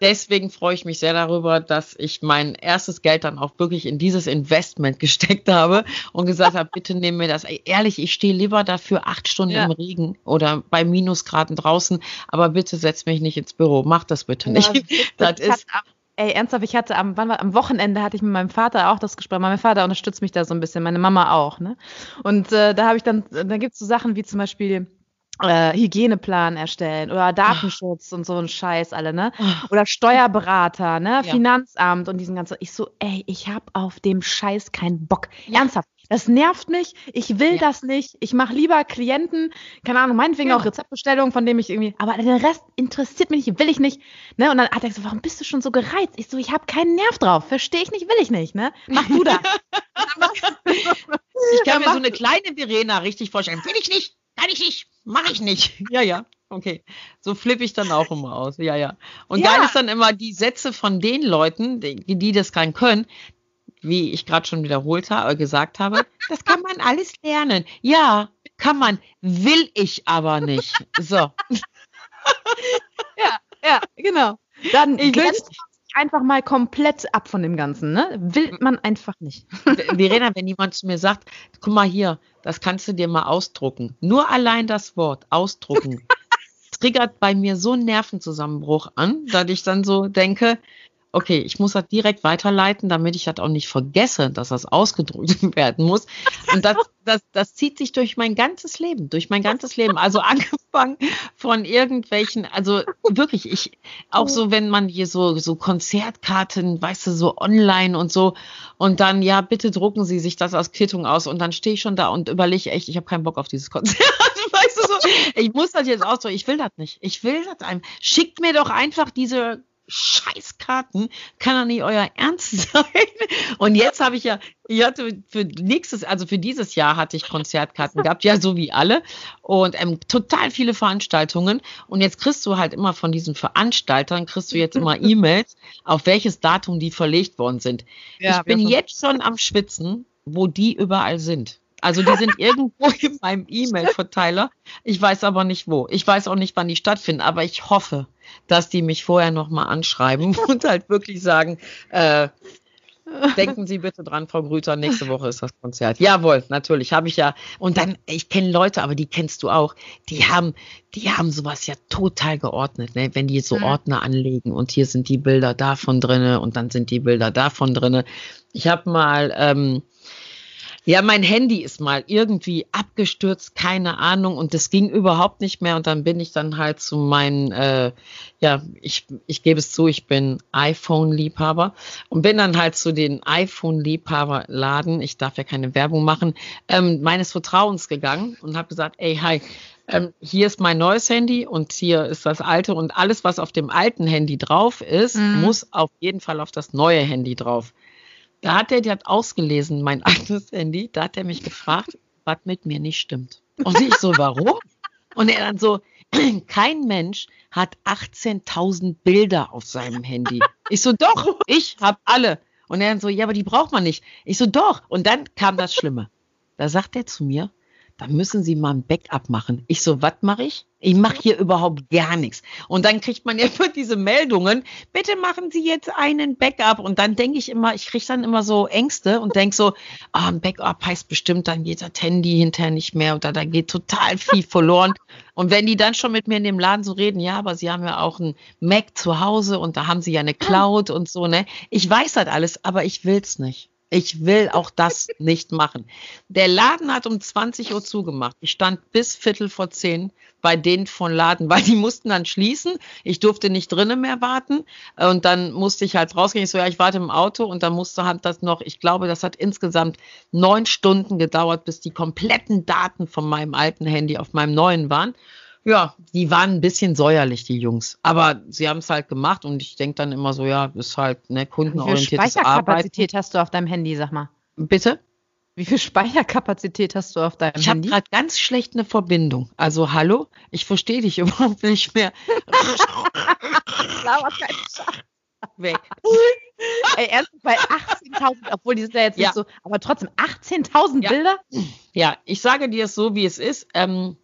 S2: deswegen freue ich mich sehr darüber, dass ich mein erstes Geld dann auch wirklich in dieses Investment gesteckt habe und gesagt habe, bitte nimm mir das. Ehrlich, ich stehe lieber dafür acht Stunden ja. im Regen oder bei Minusgraden draußen, aber bitte setz mich nicht ins Büro. Mach das bitte nicht. Ja,
S3: das, das ist Ey, ernsthaft, ich hatte am, wann war, am Wochenende hatte ich mit meinem Vater auch das Gespräch. Mein Vater unterstützt mich da so ein bisschen, meine Mama auch, ne? Und äh, da habe ich dann, da gibt es so Sachen wie zum Beispiel, äh, Hygieneplan erstellen oder Datenschutz oh. und so ein Scheiß alle, ne? Oh. Oder Steuerberater, ne? Ja. Finanzamt und diesen ganzen. Ich so, ey, ich hab auf dem Scheiß keinen Bock. Ja. Ernsthaft. Das nervt mich. Ich will ja. das nicht. Ich mache lieber Klienten, keine Ahnung, meinetwegen auch Rezeptbestellungen, von dem ich irgendwie, aber den Rest interessiert mich nicht, will ich nicht. Ne? Und dann hat er gesagt, warum bist du schon so gereizt? Ich so, ich habe keinen Nerv drauf. Verstehe ich nicht, will ich nicht, ne? Mach du das.
S2: ich kann mir so eine kleine Verena richtig vorstellen. Will ich nicht, kann ich nicht. Mach ich nicht. Ja, ja. Okay. So flippe ich dann auch immer aus. Ja, ja. Und ja. geil ist dann immer die Sätze von den Leuten, die, die das kann können, wie ich gerade schon wiederholt habe, gesagt habe, das kann man alles lernen. Ja, kann man, will ich aber nicht. So.
S3: ja, ja, genau. Dann ich grenzt einfach mal komplett ab von dem Ganzen, ne? Will man einfach nicht.
S2: Verena, wenn jemand zu mir sagt, guck mal hier, das kannst du dir mal ausdrucken. Nur allein das Wort ausdrucken triggert bei mir so einen Nervenzusammenbruch an, dass ich dann so denke, okay, ich muss das direkt weiterleiten, damit ich das auch nicht vergesse, dass das ausgedrückt werden muss. Und das, das, das zieht sich durch mein ganzes Leben, durch mein ganzes Leben. Also angefangen von irgendwelchen, also wirklich, ich, auch so, wenn man hier so, so Konzertkarten, weißt du, so online und so, und dann, ja, bitte drucken Sie sich das als Quittung aus. Und dann stehe ich schon da und überlege echt, ich habe keinen Bock auf dieses Konzert. weißt du so, ich muss das jetzt ausdrücken, ich will das nicht. Ich will das einem. Schickt mir doch einfach diese Scheißkarten, kann doch nicht euer Ernst sein. Und jetzt habe ich ja, ich hatte für nächstes, also für dieses Jahr hatte ich Konzertkarten gehabt, ja, so wie alle. Und ähm, total viele Veranstaltungen. Und jetzt kriegst du halt immer von diesen Veranstaltern, kriegst du jetzt immer E-Mails, auf welches Datum die verlegt worden sind. Ja, ich bin jetzt schon am Schwitzen, wo die überall sind. Also die sind irgendwo in meinem E-Mail-Verteiler. Ich weiß aber nicht wo. Ich weiß auch nicht, wann die stattfinden, aber ich hoffe, dass die mich vorher nochmal anschreiben und halt wirklich sagen, äh, Denken Sie bitte dran, Frau Grüter, nächste Woche ist das Konzert. Jawohl, natürlich, habe ich ja. Und dann, ich kenne Leute, aber die kennst du auch, die haben, die haben sowas ja total geordnet, ne? wenn die so mhm. Ordner anlegen und hier sind die Bilder davon drinne und dann sind die Bilder davon drinne. Ich habe mal ähm, ja, mein Handy ist mal irgendwie abgestürzt, keine Ahnung, und das ging überhaupt nicht mehr. Und dann bin ich dann halt zu meinen, äh, ja, ich, ich gebe es zu, ich bin iPhone-Liebhaber und bin dann halt zu den iPhone-Liebhaber-Laden, ich darf ja keine Werbung machen, ähm, meines Vertrauens gegangen und habe gesagt, ey, hi, ähm, hier ist mein neues Handy und hier ist das alte und alles, was auf dem alten Handy drauf ist, mhm. muss auf jeden Fall auf das neue Handy drauf. Da hat er, die hat ausgelesen, mein altes Handy, da hat er mich gefragt, was mit mir nicht stimmt. Und ich so, warum? Und er dann so, kein Mensch hat 18.000 Bilder auf seinem Handy. Ich so, doch, ich habe alle. Und er dann so, ja, aber die braucht man nicht. Ich so, doch. Und dann kam das Schlimme. Da sagt er zu mir, dann müssen Sie mal ein Backup machen. Ich so, was mache ich? Ich mache hier überhaupt gar nichts. Und dann kriegt man ja immer diese Meldungen, bitte machen Sie jetzt einen Backup. Und dann denke ich immer, ich kriege dann immer so Ängste und denke so, ah, ein Backup heißt bestimmt, dann geht das Handy hinterher nicht mehr oder da geht total viel verloren. Und wenn die dann schon mit mir in dem Laden so reden, ja, aber sie haben ja auch ein Mac zu Hause und da haben sie ja eine Cloud und so, ne? Ich weiß das alles, aber ich will's nicht. Ich will auch das nicht machen. Der Laden hat um 20 Uhr zugemacht. Ich stand bis Viertel vor zehn bei denen von Laden, weil die mussten dann schließen. Ich durfte nicht drinnen mehr warten und dann musste ich halt rausgehen. Ich so, ja, ich warte im Auto und dann musste halt das noch, ich glaube, das hat insgesamt neun Stunden gedauert, bis die kompletten Daten von meinem alten Handy auf meinem neuen waren. Ja, die waren ein bisschen säuerlich, die Jungs. Aber sie haben es halt gemacht und ich denke dann immer so, ja, ist halt ne, kundenorientiertes
S3: Arbeiten. Speicherkapazität hast du auf deinem Handy, sag mal?
S2: Bitte?
S3: Wie viel Speicherkapazität hast du auf deinem
S2: ich
S3: Handy?
S2: Ich habe gerade ganz schlecht eine Verbindung. Also hallo, ich verstehe dich überhaupt nicht mehr.
S3: Weg. Ey, erst bei 18.000, obwohl die sind ja jetzt ja. nicht so, aber trotzdem 18.000
S2: ja.
S3: Bilder?
S2: Ja, ich sage dir es so, wie es ist. Ähm,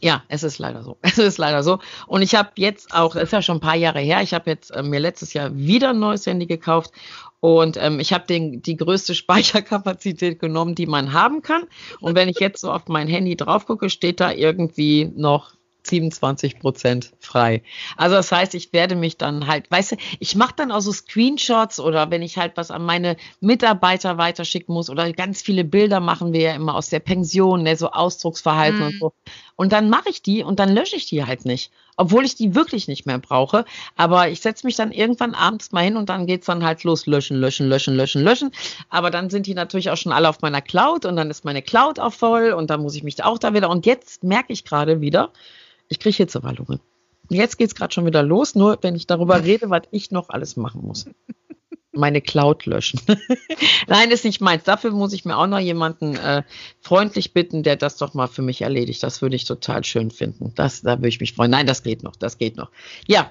S2: ja, es ist leider so. Es ist leider so. Und ich habe jetzt auch, das ist ja schon ein paar Jahre her, ich habe jetzt äh, mir letztes Jahr wieder ein neues Handy gekauft und ähm, ich habe die größte Speicherkapazität genommen, die man haben kann. Und wenn ich jetzt so auf mein Handy drauf gucke, steht da irgendwie noch 27 Prozent frei. Also das heißt, ich werde mich dann halt, weißt du, ich mache dann auch so Screenshots oder wenn ich halt was an meine Mitarbeiter weiterschicken muss oder ganz viele Bilder machen wir ja immer aus der Pension, ne, so Ausdrucksverhalten mm. und so. Und dann mache ich die und dann lösche ich die halt nicht, obwohl ich die wirklich nicht mehr brauche. Aber ich setze mich dann irgendwann abends mal hin und dann geht's dann halt los, löschen, löschen, löschen, löschen, löschen. Aber dann sind die natürlich auch schon alle auf meiner Cloud und dann ist meine Cloud auch voll und dann muss ich mich auch da wieder. Und jetzt merke ich gerade wieder, ich kriege Hitzewallungen. Jetzt geht es gerade schon wieder los, nur wenn ich darüber rede, was ich noch alles machen muss. Meine Cloud löschen. Nein, ist nicht meins. Dafür muss ich mir auch noch jemanden äh, freundlich bitten, der das doch mal für mich erledigt. Das würde ich total schön finden. Das, da würde ich mich freuen. Nein, das geht noch, das geht noch. Ja,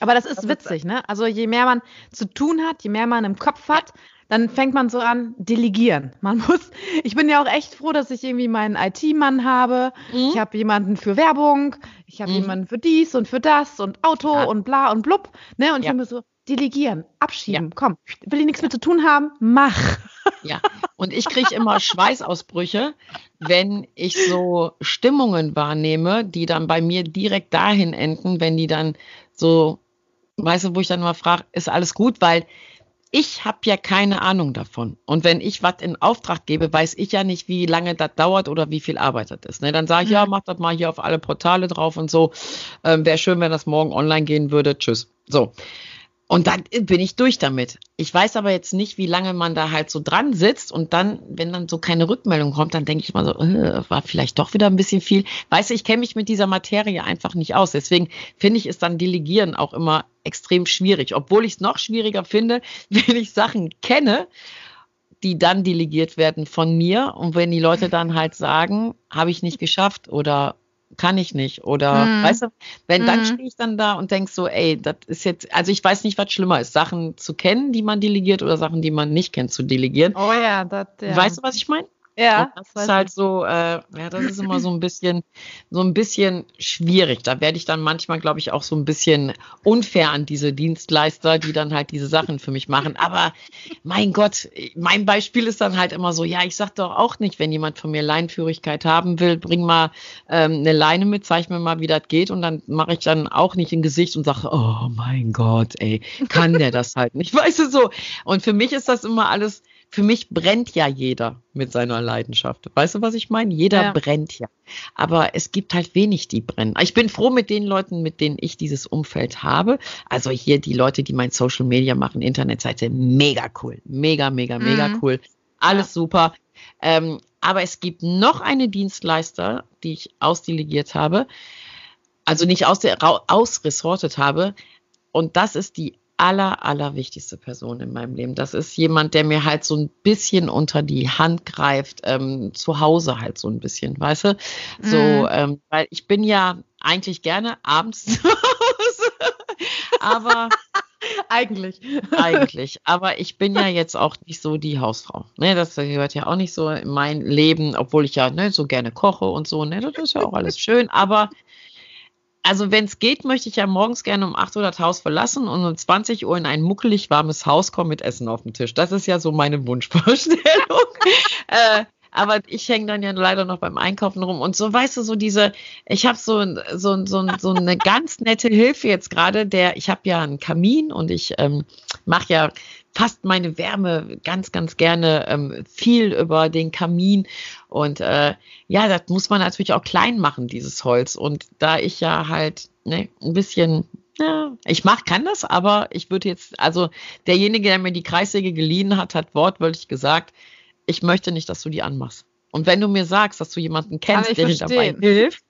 S3: aber das ist witzig, ne? Also je mehr man zu tun hat, je mehr man im Kopf hat, dann fängt man so an, delegieren. Man muss, ich bin ja auch echt froh, dass ich irgendwie meinen IT-Mann habe. Mhm. Ich habe jemanden für Werbung, ich habe mhm. jemanden für dies und für das und Auto ja. und bla und blub. Ne? Und ja. ich bin so, delegieren, abschieben, ja. komm, will ich nichts mit zu tun haben, mach.
S2: Ja, und ich kriege immer Schweißausbrüche, wenn ich so Stimmungen wahrnehme, die dann bei mir direkt dahin enden, wenn die dann so, weißt du, wo ich dann mal frage, ist alles gut, weil ich habe ja keine Ahnung davon. Und wenn ich was in Auftrag gebe, weiß ich ja nicht, wie lange das dauert oder wie viel Arbeit das ist. Ne? Dann sage ich, mhm. ja, mach das mal hier auf alle Portale drauf und so. Ähm, Wäre schön, wenn das morgen online gehen würde. Tschüss. So. Und dann bin ich durch damit. Ich weiß aber jetzt nicht, wie lange man da halt so dran sitzt und dann, wenn dann so keine Rückmeldung kommt, dann denke ich mal so, äh, war vielleicht doch wieder ein bisschen viel. Weißt du, ich kenne mich mit dieser Materie einfach nicht aus. Deswegen finde ich es dann Delegieren auch immer extrem schwierig, obwohl ich es noch schwieriger finde, wenn ich Sachen kenne, die dann delegiert werden von mir und wenn die Leute dann halt sagen, habe ich nicht geschafft oder kann ich nicht. Oder mhm. weißt du, wenn mhm. dann stehe ich dann da und denk so, ey, das ist jetzt, also ich weiß nicht, was schlimmer ist, Sachen zu kennen, die man delegiert oder Sachen, die man nicht kennt, zu delegieren.
S3: Oh ja, das ja.
S2: Weißt du, was ich meine?
S3: Ja.
S2: Und das ist halt so, äh, ja, das ist immer so ein bisschen, so ein bisschen schwierig. Da werde ich dann manchmal, glaube ich, auch so ein bisschen unfair an diese Dienstleister, die dann halt diese Sachen für mich machen. Aber mein Gott, mein Beispiel ist dann halt immer so, ja, ich sag doch auch nicht, wenn jemand von mir Leinführigkeit haben will, bring mal ähm, eine Leine mit, zeig mir mal, wie das geht. Und dann mache ich dann auch nicht ein Gesicht und sage, oh mein Gott, ey, kann der das halt nicht. Weißt du so? Und für mich ist das immer alles für mich brennt ja jeder mit seiner Leidenschaft. Weißt du, was ich meine? Jeder ja. brennt ja. Aber es gibt halt wenig, die brennen. Ich bin froh mit den Leuten, mit denen ich dieses Umfeld habe. Also hier die Leute, die mein Social Media machen, Internetseite, mega cool. Mega, mega, mega mhm. cool. Alles ja. super. Ähm, aber es gibt noch eine Dienstleister, die ich ausdelegiert habe. Also nicht aus der, ausresortet habe. Und das ist die aller, allerwichtigste Person in meinem Leben. Das ist jemand, der mir halt so ein bisschen unter die Hand greift, ähm, zu Hause halt so ein bisschen, weißt du? So, mm. ähm, weil ich bin ja eigentlich gerne abends zu Hause, aber
S3: Eigentlich.
S2: Eigentlich. Aber ich bin ja jetzt auch nicht so die Hausfrau. Ne, das gehört ja auch nicht so in mein Leben, obwohl ich ja ne, so gerne koche und so. Ne, das ist ja auch alles schön. Aber also wenn es geht, möchte ich ja morgens gerne um 8 Uhr das Haus verlassen und um 20 Uhr in ein muckelig warmes Haus kommen mit Essen auf dem Tisch. Das ist ja so meine Wunschvorstellung. äh, aber ich hänge dann ja leider noch beim Einkaufen rum und so, weißt du, so diese, ich habe so, so, so, so eine ganz nette Hilfe jetzt gerade, der, ich habe ja einen Kamin und ich ähm, mache ja fast meine Wärme ganz, ganz gerne ähm, viel über den Kamin. Und äh, ja, das muss man natürlich auch klein machen, dieses Holz. Und da ich ja halt ne, ein bisschen ja, ich mach, kann das, aber ich würde jetzt, also derjenige, der mir die Kreissäge geliehen hat, hat wortwörtlich gesagt, ich möchte nicht, dass du die anmachst. Und wenn du mir sagst, dass du jemanden kennst, der dir dabei hilft,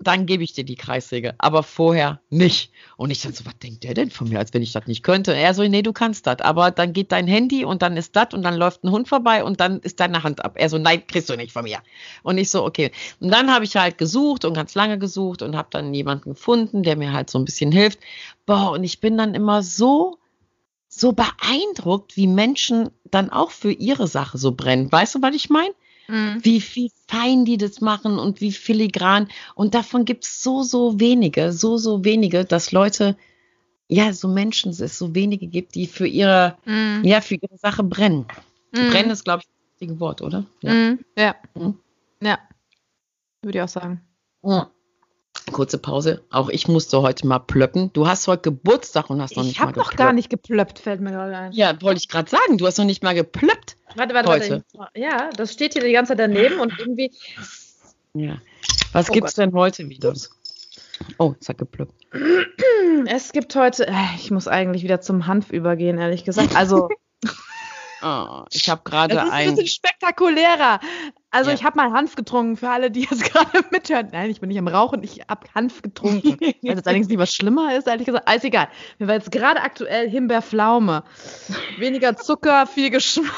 S2: dann gebe ich dir die Kreissäge. Aber vorher nicht. Und ich dann so, was denkt der denn von mir, als wenn ich das nicht könnte? Er so, nee, du kannst das. Aber dann geht dein Handy und dann ist das und dann läuft ein Hund vorbei und dann ist deine Hand ab. Er so, nein, kriegst du nicht von mir. Und ich so, okay. Und dann habe ich halt gesucht und ganz lange gesucht und habe dann jemanden gefunden, der mir halt so ein bisschen hilft. Boah, und ich bin dann immer so so beeindruckt, wie Menschen dann auch für ihre Sache so brennen. Weißt du, was ich meine? Mhm. Wie, wie fein die das machen und wie filigran. Und davon gibt es so, so wenige, so, so wenige, dass Leute, ja, so Menschen es so wenige gibt, die für ihre, mhm. ja, für ihre Sache brennen. Mhm. Brennen ist, glaube ich, das richtige Wort, oder?
S3: Ja. Mhm. Ja. Mhm. ja. Würde ich auch sagen.
S2: Ja. Kurze Pause. Auch ich musste heute mal plöppen. Du hast heute Geburtstag und hast noch ich nicht mal
S3: geplöppt. Ich habe noch gar nicht geplöppt, fällt mir gerade ein.
S2: Ja, wollte ich gerade sagen. Du hast noch nicht mal geplöppt.
S3: Warte, warte, heute. warte. Ja, das steht hier die ganze Zeit daneben und irgendwie.
S2: Ja. Was oh gibt's Gott. denn heute wieder? Oh, es hat geplöppt.
S3: Es gibt heute, äh, ich muss eigentlich wieder zum Hanf übergehen, ehrlich gesagt. Also.
S2: Oh, ich habe gerade ein. Das ist
S3: ein bisschen spektakulärer. Also ja. ich habe mal Hanf getrunken für alle, die jetzt gerade mithören. Nein, ich bin nicht am Rauchen, ich habe Hanf getrunken. Weil das allerdings nicht was schlimmer ist, ehrlich gesagt. Alles egal. Mir war jetzt gerade aktuell Himbeerpflaume. Weniger Zucker, viel Geschmack.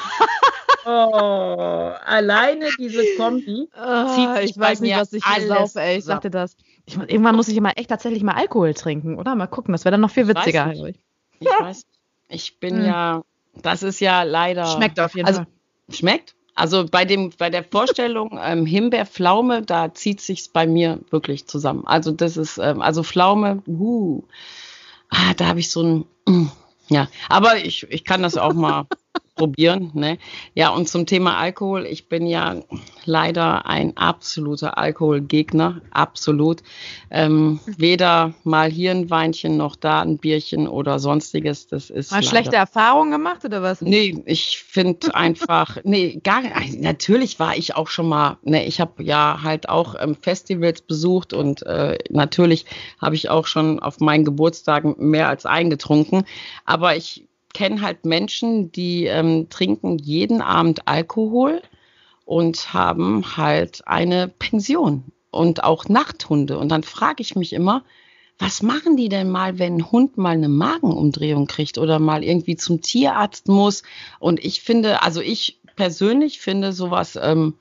S2: Oh, alleine diese Kombi
S3: oh, zieht sich Ich weiß nicht, was ich hier saufe, ey. Ich sagte das. Ich, irgendwann muss ich immer echt tatsächlich mal Alkohol trinken, oder? Mal gucken, das wäre dann noch viel witziger.
S2: Ich weiß, ich, weiß. ich bin hm. ja, das ist ja leider.
S3: Schmeckt auf jeden
S2: also,
S3: Fall.
S2: Schmeckt? Also bei dem, bei der Vorstellung ähm, Himbeerpflaume, da zieht sich's bei mir wirklich zusammen. Also das ist, ähm, also Pflaume, uh, ah, da habe ich so ein, ja, aber ich, ich kann das auch mal probieren. Ne? Ja, und zum Thema Alkohol, ich bin ja leider ein absoluter Alkoholgegner, absolut. Ähm, weder mal hier ein Weinchen noch da ein Bierchen oder sonstiges. Das ist.
S3: Mal schlechte Erfahrungen gemacht oder was?
S2: Nee, ich finde einfach, nee, gar nicht. Natürlich war ich auch schon mal, ne, ich habe ja halt auch ähm, Festivals besucht und äh, natürlich habe ich auch schon auf meinen Geburtstagen mehr als eingetrunken. Aber ich kenne halt Menschen, die ähm, trinken jeden Abend Alkohol und haben halt eine Pension und auch Nachthunde. Und dann frage ich mich immer, was machen die denn mal, wenn ein Hund mal eine Magenumdrehung kriegt oder mal irgendwie zum Tierarzt muss? Und ich finde, also ich persönlich finde sowas ähm,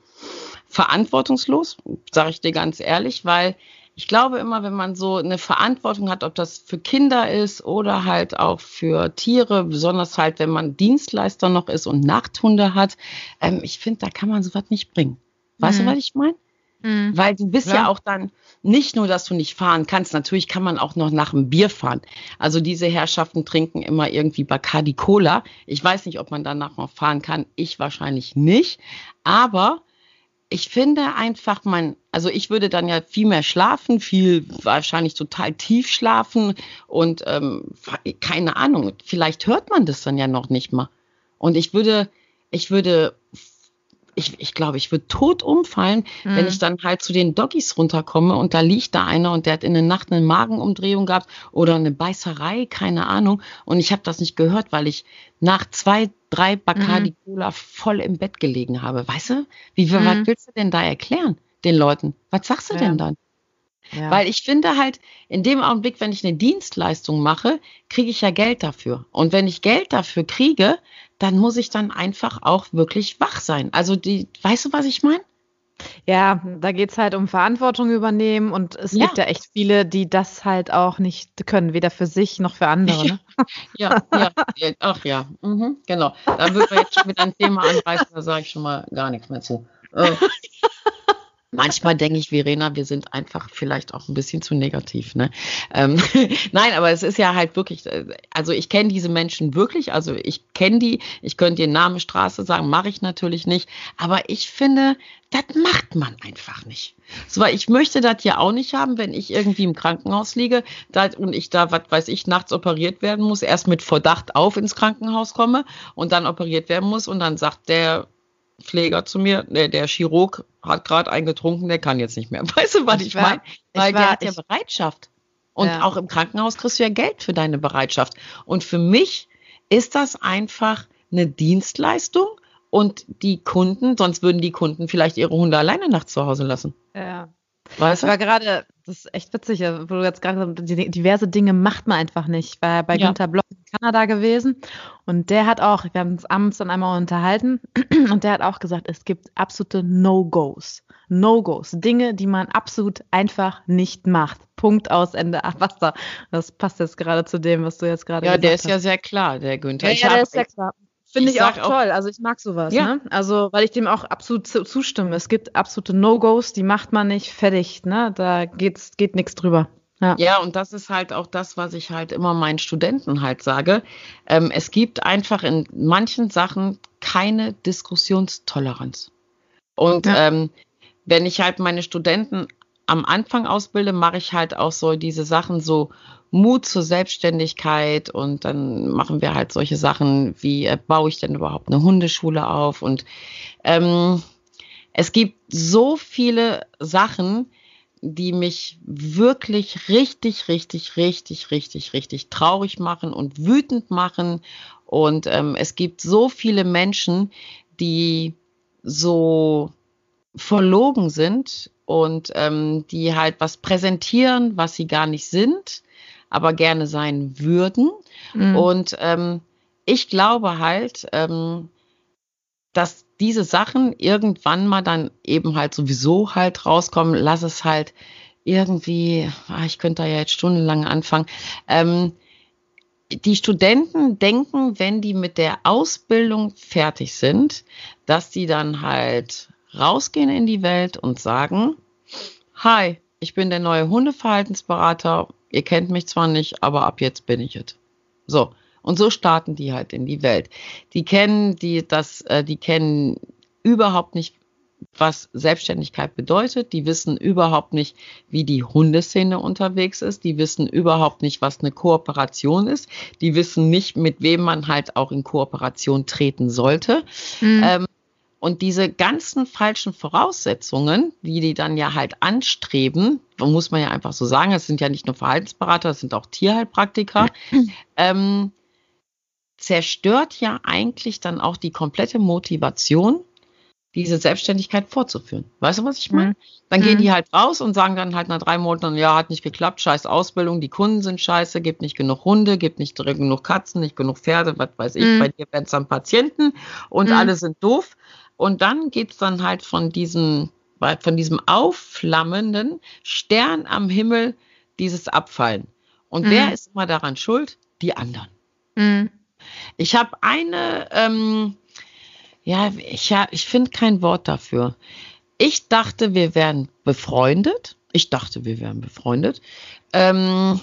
S2: verantwortungslos, sage ich dir ganz ehrlich, weil ich glaube immer, wenn man so eine Verantwortung hat, ob das für Kinder ist oder halt auch für Tiere, besonders halt, wenn man Dienstleister noch ist und Nachthunde hat, ähm, ich finde, da kann man sowas nicht bringen. Weißt mhm. du, was ich meine? Mhm. Weil du bist ja. ja. auch dann nicht nur, dass du nicht fahren kannst, natürlich kann man auch noch nach dem Bier fahren. Also diese Herrschaften trinken immer irgendwie Bacardi Cola. Ich weiß nicht, ob man danach noch fahren kann. Ich wahrscheinlich nicht. Aber ich finde einfach, man, also ich würde dann ja viel mehr schlafen, viel wahrscheinlich total tief schlafen und ähm, keine Ahnung, vielleicht hört man das dann ja noch nicht mal. Und ich würde, ich würde ich, ich glaube, ich würde tot umfallen, mhm. wenn ich dann halt zu den Doggies runterkomme und da liegt da einer und der hat in der Nacht eine Magenumdrehung gehabt oder eine Beißerei, keine Ahnung. Und ich habe das nicht gehört, weil ich nach zwei, drei Bacardi mhm. Cola mhm. voll im Bett gelegen habe. Weißt du? Wie, mhm. was willst du denn da erklären den Leuten? Was sagst du ja. denn dann? Ja. Weil ich finde halt, in dem Augenblick, wenn ich eine Dienstleistung mache, kriege ich ja Geld dafür. Und wenn ich Geld dafür kriege, dann muss ich dann einfach auch wirklich wach sein. Also die, weißt du, was ich meine?
S3: Ja, da geht es halt um Verantwortung übernehmen und es ja. gibt ja echt viele, die das halt auch nicht können, weder für sich noch für andere. Ne?
S2: Ja, ja, ja, ach ja, mhm, genau. Da würden wir jetzt schon wieder ein Thema anreißen, da sage ich schon mal gar nichts mehr zu. Äh, Manchmal denke ich, Verena, wir sind einfach vielleicht auch ein bisschen zu negativ. Ne? Ähm, Nein, aber es ist ja halt wirklich, äh, also ich kenne diese Menschen wirklich, also ich kenne die, ich könnte den Namen Straße sagen, mache ich natürlich nicht, aber ich finde, das macht man einfach nicht. So, weil ich möchte das ja auch nicht haben, wenn ich irgendwie im Krankenhaus liege dat, und ich da, was weiß ich, nachts operiert werden muss, erst mit Verdacht auf ins Krankenhaus komme und dann operiert werden muss und dann sagt der Pfleger zu mir, der, der Chirurg hat gerade eingetrunken, der kann jetzt nicht mehr. Weißt du, was ich, ich meine? Weil war, der hat ja Bereitschaft. Und ja. auch im Krankenhaus kriegst du ja Geld für deine Bereitschaft. Und für mich ist das einfach eine Dienstleistung und die Kunden, sonst würden die Kunden vielleicht ihre Hunde alleine nachts zu Hause lassen.
S3: Ja. Weißt du? Ich war gerade, das ist echt witzig, wo du jetzt gerade diverse Dinge macht man einfach nicht. Ich war bei ja. Günther Block in Kanada gewesen und der hat auch, wir haben uns abends dann einmal unterhalten und der hat auch gesagt, es gibt absolute No-Gos. No-Gos, Dinge, die man absolut einfach nicht macht. Punkt aus Ende Wasser. Das passt jetzt gerade zu dem, was du jetzt gerade
S2: ja, gesagt hast. Ja, der ist ja sehr klar, der Günther.
S3: Ja, ja der ist sehr klar. Finde ich, ich auch toll. Also ich mag sowas. Ja. Ne? Also weil ich dem auch absolut zustimme. Es gibt absolute No-Gos, die macht man nicht fertig. Ne? Da geht's, geht nichts drüber.
S2: Ja. ja, und das ist halt auch das, was ich halt immer meinen Studenten halt sage. Ähm, es gibt einfach in manchen Sachen keine Diskussionstoleranz. Und ja. ähm, wenn ich halt meine Studenten am Anfang ausbilde, mache ich halt auch so diese Sachen so Mut zur Selbstständigkeit und dann machen wir halt solche Sachen wie, äh, baue ich denn überhaupt eine Hundeschule auf? Und ähm, es gibt so viele Sachen, die mich wirklich richtig, richtig, richtig, richtig, richtig traurig machen und wütend machen. Und ähm, es gibt so viele Menschen, die so verlogen sind und ähm, die halt was präsentieren, was sie gar nicht sind aber gerne sein würden. Mhm. Und ähm, ich glaube halt, ähm, dass diese Sachen irgendwann mal dann eben halt sowieso halt rauskommen. Lass es halt irgendwie, ach, ich könnte da ja jetzt stundenlang anfangen. Ähm, die Studenten denken, wenn die mit der Ausbildung fertig sind, dass die dann halt rausgehen in die Welt und sagen, hi, ich bin der neue Hundeverhaltensberater Ihr kennt mich zwar nicht, aber ab jetzt bin ich es. So. Und so starten die halt in die Welt. Die kennen die, das, äh, die kennen überhaupt nicht, was Selbstständigkeit bedeutet. Die wissen überhaupt nicht, wie die Hundeszene unterwegs ist. Die wissen überhaupt nicht, was eine Kooperation ist. Die wissen nicht, mit wem man halt auch in Kooperation treten sollte. Mhm. Ähm, und diese ganzen falschen Voraussetzungen, die die dann ja halt anstreben, muss man ja einfach so sagen, es sind ja nicht nur Verhaltensberater, es sind auch Tierheilpraktiker, ähm, zerstört ja eigentlich dann auch die komplette Motivation, diese Selbstständigkeit fortzuführen. Weißt du, was ich meine? Mhm. Dann gehen die mhm. halt raus und sagen dann halt nach drei Monaten, ja, hat nicht geklappt, scheiß Ausbildung, die Kunden sind scheiße, gibt nicht genug Hunde, gibt nicht genug Katzen, nicht genug Pferde, was weiß ich, mhm. bei dir werden es dann Patienten und mhm. alle sind doof. Und dann geht's dann halt von diesem, von diesem aufflammenden Stern am Himmel dieses Abfallen. Und mhm. wer ist immer daran schuld? Die anderen. Mhm. Ich habe eine, ähm, ja, ich, ja, ich finde kein Wort dafür. Ich dachte, wir wären befreundet. Ich dachte, wir wären befreundet. Ähm,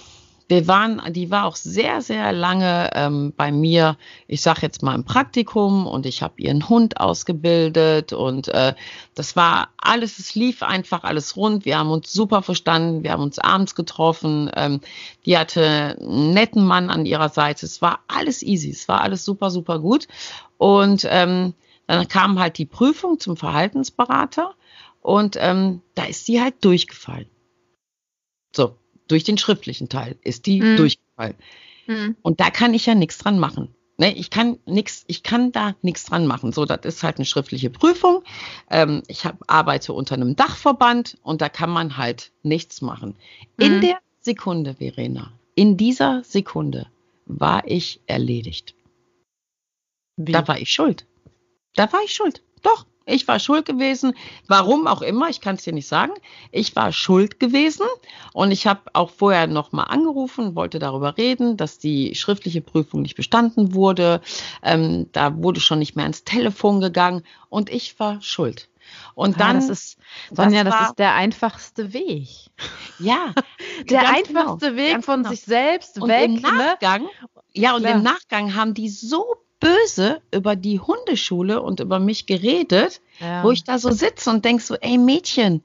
S2: wir waren, die war auch sehr, sehr lange ähm, bei mir, ich sag jetzt mal im Praktikum und ich habe ihren Hund ausgebildet und äh, das war alles, es lief einfach alles rund. Wir haben uns super verstanden, wir haben uns abends getroffen. Ähm, die hatte einen netten Mann an ihrer Seite. Es war alles easy, es war alles super, super gut. Und ähm, dann kam halt die Prüfung zum Verhaltensberater und ähm, da ist sie halt durchgefallen. So, durch den schriftlichen Teil ist die mhm. durchgefallen. Mhm. Und da kann ich ja nichts dran machen. Ne, ich kann nichts, ich kann da nichts dran machen. So, das ist halt eine schriftliche Prüfung. Ähm, ich hab, arbeite unter einem Dachverband und da kann man halt nichts machen. Mhm. In der Sekunde, Verena, in dieser Sekunde war ich erledigt. Wie? Da war ich schuld. Da war ich schuld. Doch, Ich war schuld gewesen. Warum auch immer, ich kann es dir nicht sagen. Ich war schuld gewesen und ich habe auch vorher nochmal angerufen, wollte darüber reden, dass die schriftliche Prüfung nicht bestanden wurde. Ähm, da wurde schon nicht mehr ans Telefon gegangen und ich war schuld. Und
S3: Ja,
S2: dann
S3: das ist, Sonja,
S2: das
S3: das,
S2: war-
S3: ist der einfachste Weg.
S2: ja,
S3: Der
S2: ganz genau,
S3: einfachste Weg von
S2: genau.
S3: sich selbst
S2: Und
S3: weg.
S2: im
S3: Ne?
S2: Nachgang, ja, und
S3: Klar.
S2: im Nachgang haben die so böse über die Hundeschule und über mich geredet,
S3: Ja.
S2: wo ich da so sitze und denk so, ey Mädchen,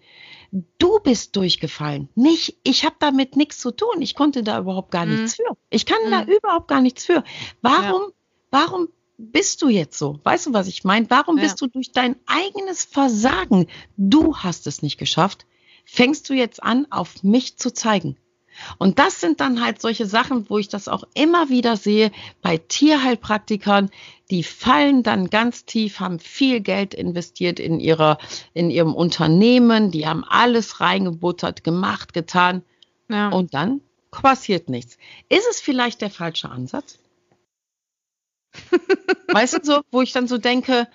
S2: du bist durchgefallen. Nicht, ich habe damit nichts zu tun. Ich konnte da überhaupt gar
S3: Mhm.
S2: nichts für. Ich kann da
S3: Mhm.
S2: überhaupt gar nichts für. Warum, warum bist du jetzt so? Weißt du, was ich meine? Warum
S3: Ja.
S2: bist du durch dein eigenes Versagen, du hast es nicht geschafft, fängst du jetzt an, auf mich zu zeigen? Und das sind dann halt solche Sachen, wo ich das auch immer wieder sehe bei Tierheilpraktikern, die fallen dann ganz tief, haben viel Geld investiert in ihrer, in ihrem Unternehmen, die haben alles reingebuttert, gemacht, getan
S3: ja.
S2: und dann passiert nichts. Ist es vielleicht der falsche Ansatz? weißt du so, wo ich dann so denke,